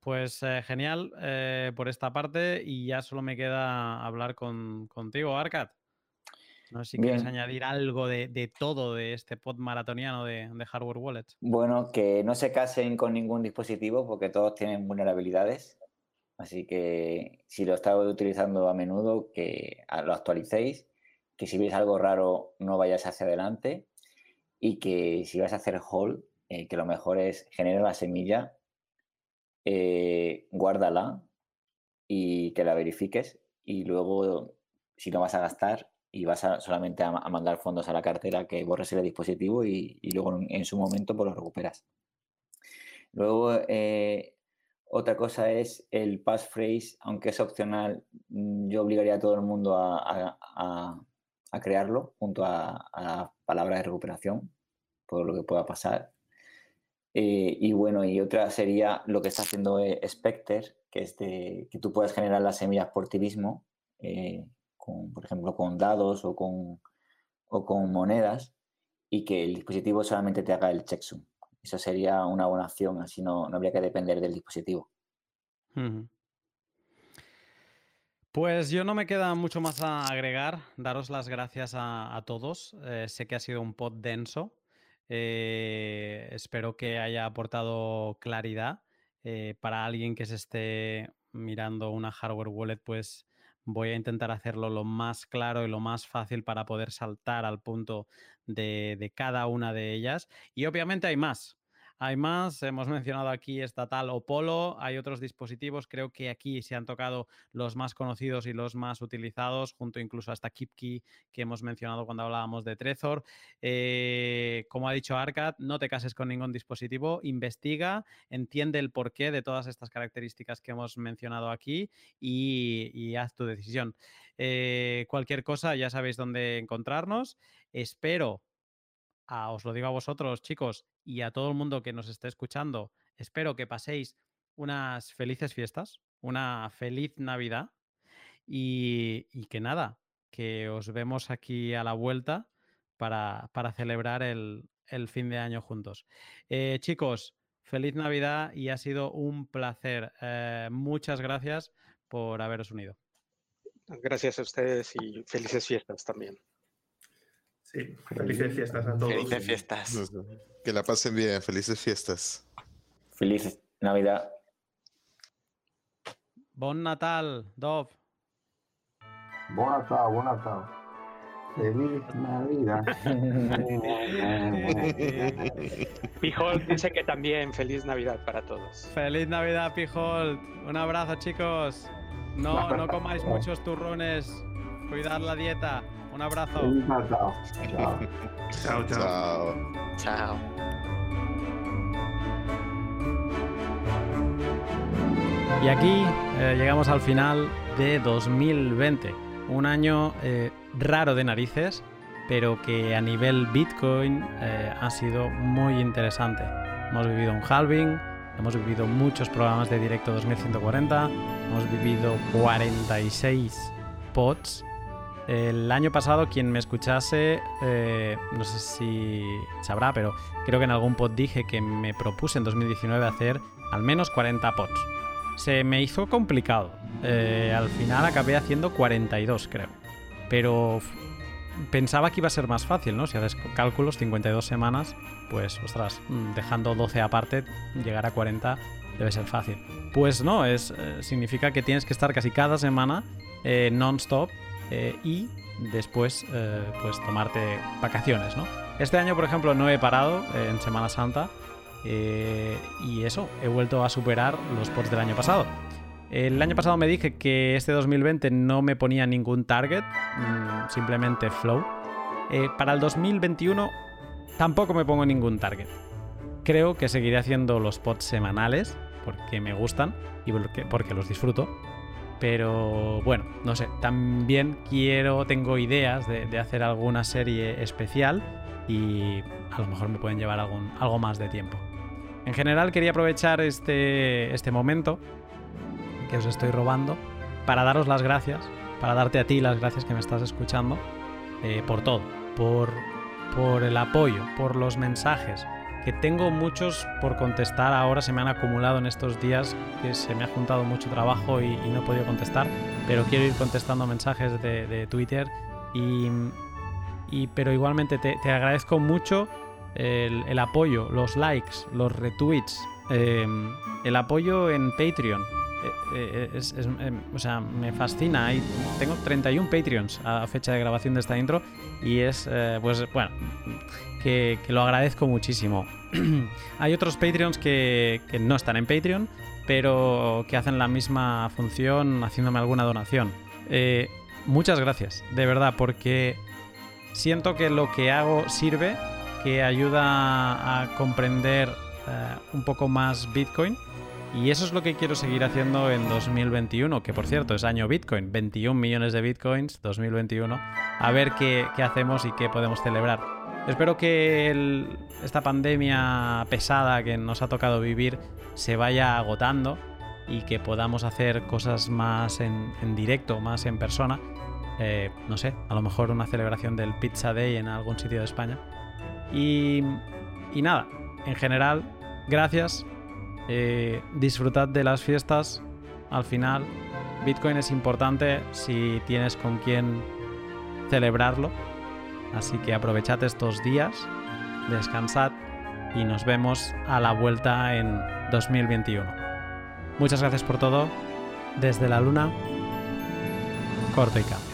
pues genial por esta parte y ya solo me queda hablar con, contigo, Arcad. No sé si quieres añadir algo de, todo de este pod maratoniano de, hardware wallets. Bueno, que no se casen con ningún dispositivo porque todos tienen vulnerabilidades. Así que si lo estáis utilizando a menudo, que lo actualicéis. Que si veis algo raro, no vayáis hacia adelante. Y que si vas a hacer hold, eh, que lo mejor es generar la semilla, eh, guárdala y que la verifiques. Y luego, si no vas a gastar, y vas a, solamente a, mandar fondos a la cartera que borres el dispositivo y, luego en, su momento pues lo recuperas. Luego, eh, otra cosa es el passphrase, aunque es opcional, mm, yo obligaría a todo el mundo a, crearlo junto a, la palabra de recuperación, por lo que pueda pasar. Eh, y bueno, y otra sería lo que está haciendo eh, Spectre, que es de, que tú puedes generar las semillas por ti mismo por ejemplo, con dados o con monedas y que el dispositivo solamente te haga el checksum. Eso sería una buena opción, así no, no habría que depender del dispositivo. Pues yo no me queda mucho más a agregar. Daros las gracias a, todos. Eh, sé que ha sido un pod denso. Eh, espero que haya aportado claridad. Eh, para alguien que se esté mirando una hardware wallet, pues voy a intentar hacerlo lo más claro y lo más fácil para poder saltar al punto de, cada una de ellas. Y obviamente hay más. Hay más, hemos mencionado aquí estatal o Polo, hay otros dispositivos, creo que aquí se han tocado los más conocidos y los más utilizados, junto incluso hasta KeepKey que hemos mencionado cuando hablábamos de Trezor. Eh, como ha dicho Arcad, no te cases con ningún dispositivo, investiga, entiende el porqué de todas estas características que hemos mencionado aquí y, haz tu decisión. Eh, cualquier cosa, ya sabéis dónde encontrarnos. Espero os lo digo a vosotros, chicos, y a todo el mundo que nos esté escuchando, espero que paséis unas felices fiestas, una feliz Navidad y, que nada, que os vemos aquí a la vuelta para, celebrar el, fin de año juntos. Eh, chicos, feliz Navidad y ha sido un placer. Eh, muchas gracias por haberos unido. Gracias a ustedes y felices fiestas también. Sí, felices fiestas a todos. Felices fiestas. Que la pasen bien, felices fiestas. Feliz Navidad. Bon Natal, Dov. Bon Natal, bon Natal. Feliz Navidad. Pijol dice que también feliz Navidad para todos. Feliz Navidad, Pijol. Un abrazo, chicos. No, no comáis muchos turrones. Cuidad la dieta. Un abrazo. Chao. Chao, chao. Chao. Y aquí eh, llegamos al final de 2020. Un año eh, raro de narices, pero que a nivel Bitcoin eh, ha sido muy interesante. Hemos vivido un halving, hemos vivido muchos programas de directo 2140, hemos vivido 46 pods el año pasado, quien me escuchase, eh, no sé si sabrá, pero creo que en algún pod dije que me propuse en 2019 hacer al menos 40 pods. Se me hizo complicado. Eh, al final acabé haciendo 42, creo. Pero pensaba que iba a ser más fácil, ¿no? Si haces cálculos, 52 semanas, pues, ostras, dejando 12 aparte, llegar a 40 debe ser fácil. Pues no, es, eh, significa que tienes que estar casi cada semana non-stop eh, y después eh, pues tomarte vacaciones, ¿no? Este año, por ejemplo, no he parado eh, en Semana Santa y eso, he vuelto a superar los pods del año pasado. El año pasado me dije que este 2020 no me ponía ningún target, mm, simplemente flow. para el 2021 tampoco me pongo ningún target. Creo que seguiré haciendo los pods semanales porque me gustan y porque los disfruto pero bueno, no sé, también quiero, tengo ideas de, hacer alguna serie especial y a lo mejor me pueden llevar algún, algo más de tiempo. En general quería aprovechar este, este momento que os estoy robando para daros las gracias, para darte a ti las gracias que me estás escuchando eh, por todo, por, por el apoyo, por los mensajes, que tengo muchos por contestar ahora, se me han acumulado en estos días, que se me ha juntado mucho trabajo y, no he podido contestar, pero quiero ir contestando mensajes de, Twitter y, y, pero igualmente te, agradezco mucho el, apoyo, los likes, los retweets, eh, el apoyo en Patreon. Eh, eh, em, o sea, me fascina. Tengo 31 Patreons a fecha de grabación de esta intro y es, eh, pues, bueno, que, lo agradezco muchísimo. Hay otros Patreons que, no están en Patreon, pero que hacen la misma función haciéndome alguna donación. Eh, muchas gracias, de verdad, porque siento que lo que hago sirve, que ayuda a comprender eh, un poco más Bitcoin. Y eso es lo que quiero seguir haciendo en 2021, que por cierto es año Bitcoin, 21 millones de Bitcoins 2021. A ver qué hacemos y qué podemos celebrar. Espero que el- esta pandemia pesada que nos ha tocado vivir se vaya agotando y que podamos hacer cosas más en, en directo, más en persona. Eh, no sé, a lo mejor una celebración del Pizza Day en algún sitio de España. Y, y nada, en general, gracias. Eh, disfrutad de las fiestas. Al final, Bitcoin es importante si tienes con quién celebrarlo. Así que aprovechad estos días, descansad y nos vemos a la vuelta en 2021. Muchas gracias por todo. Desde la luna, corto y K.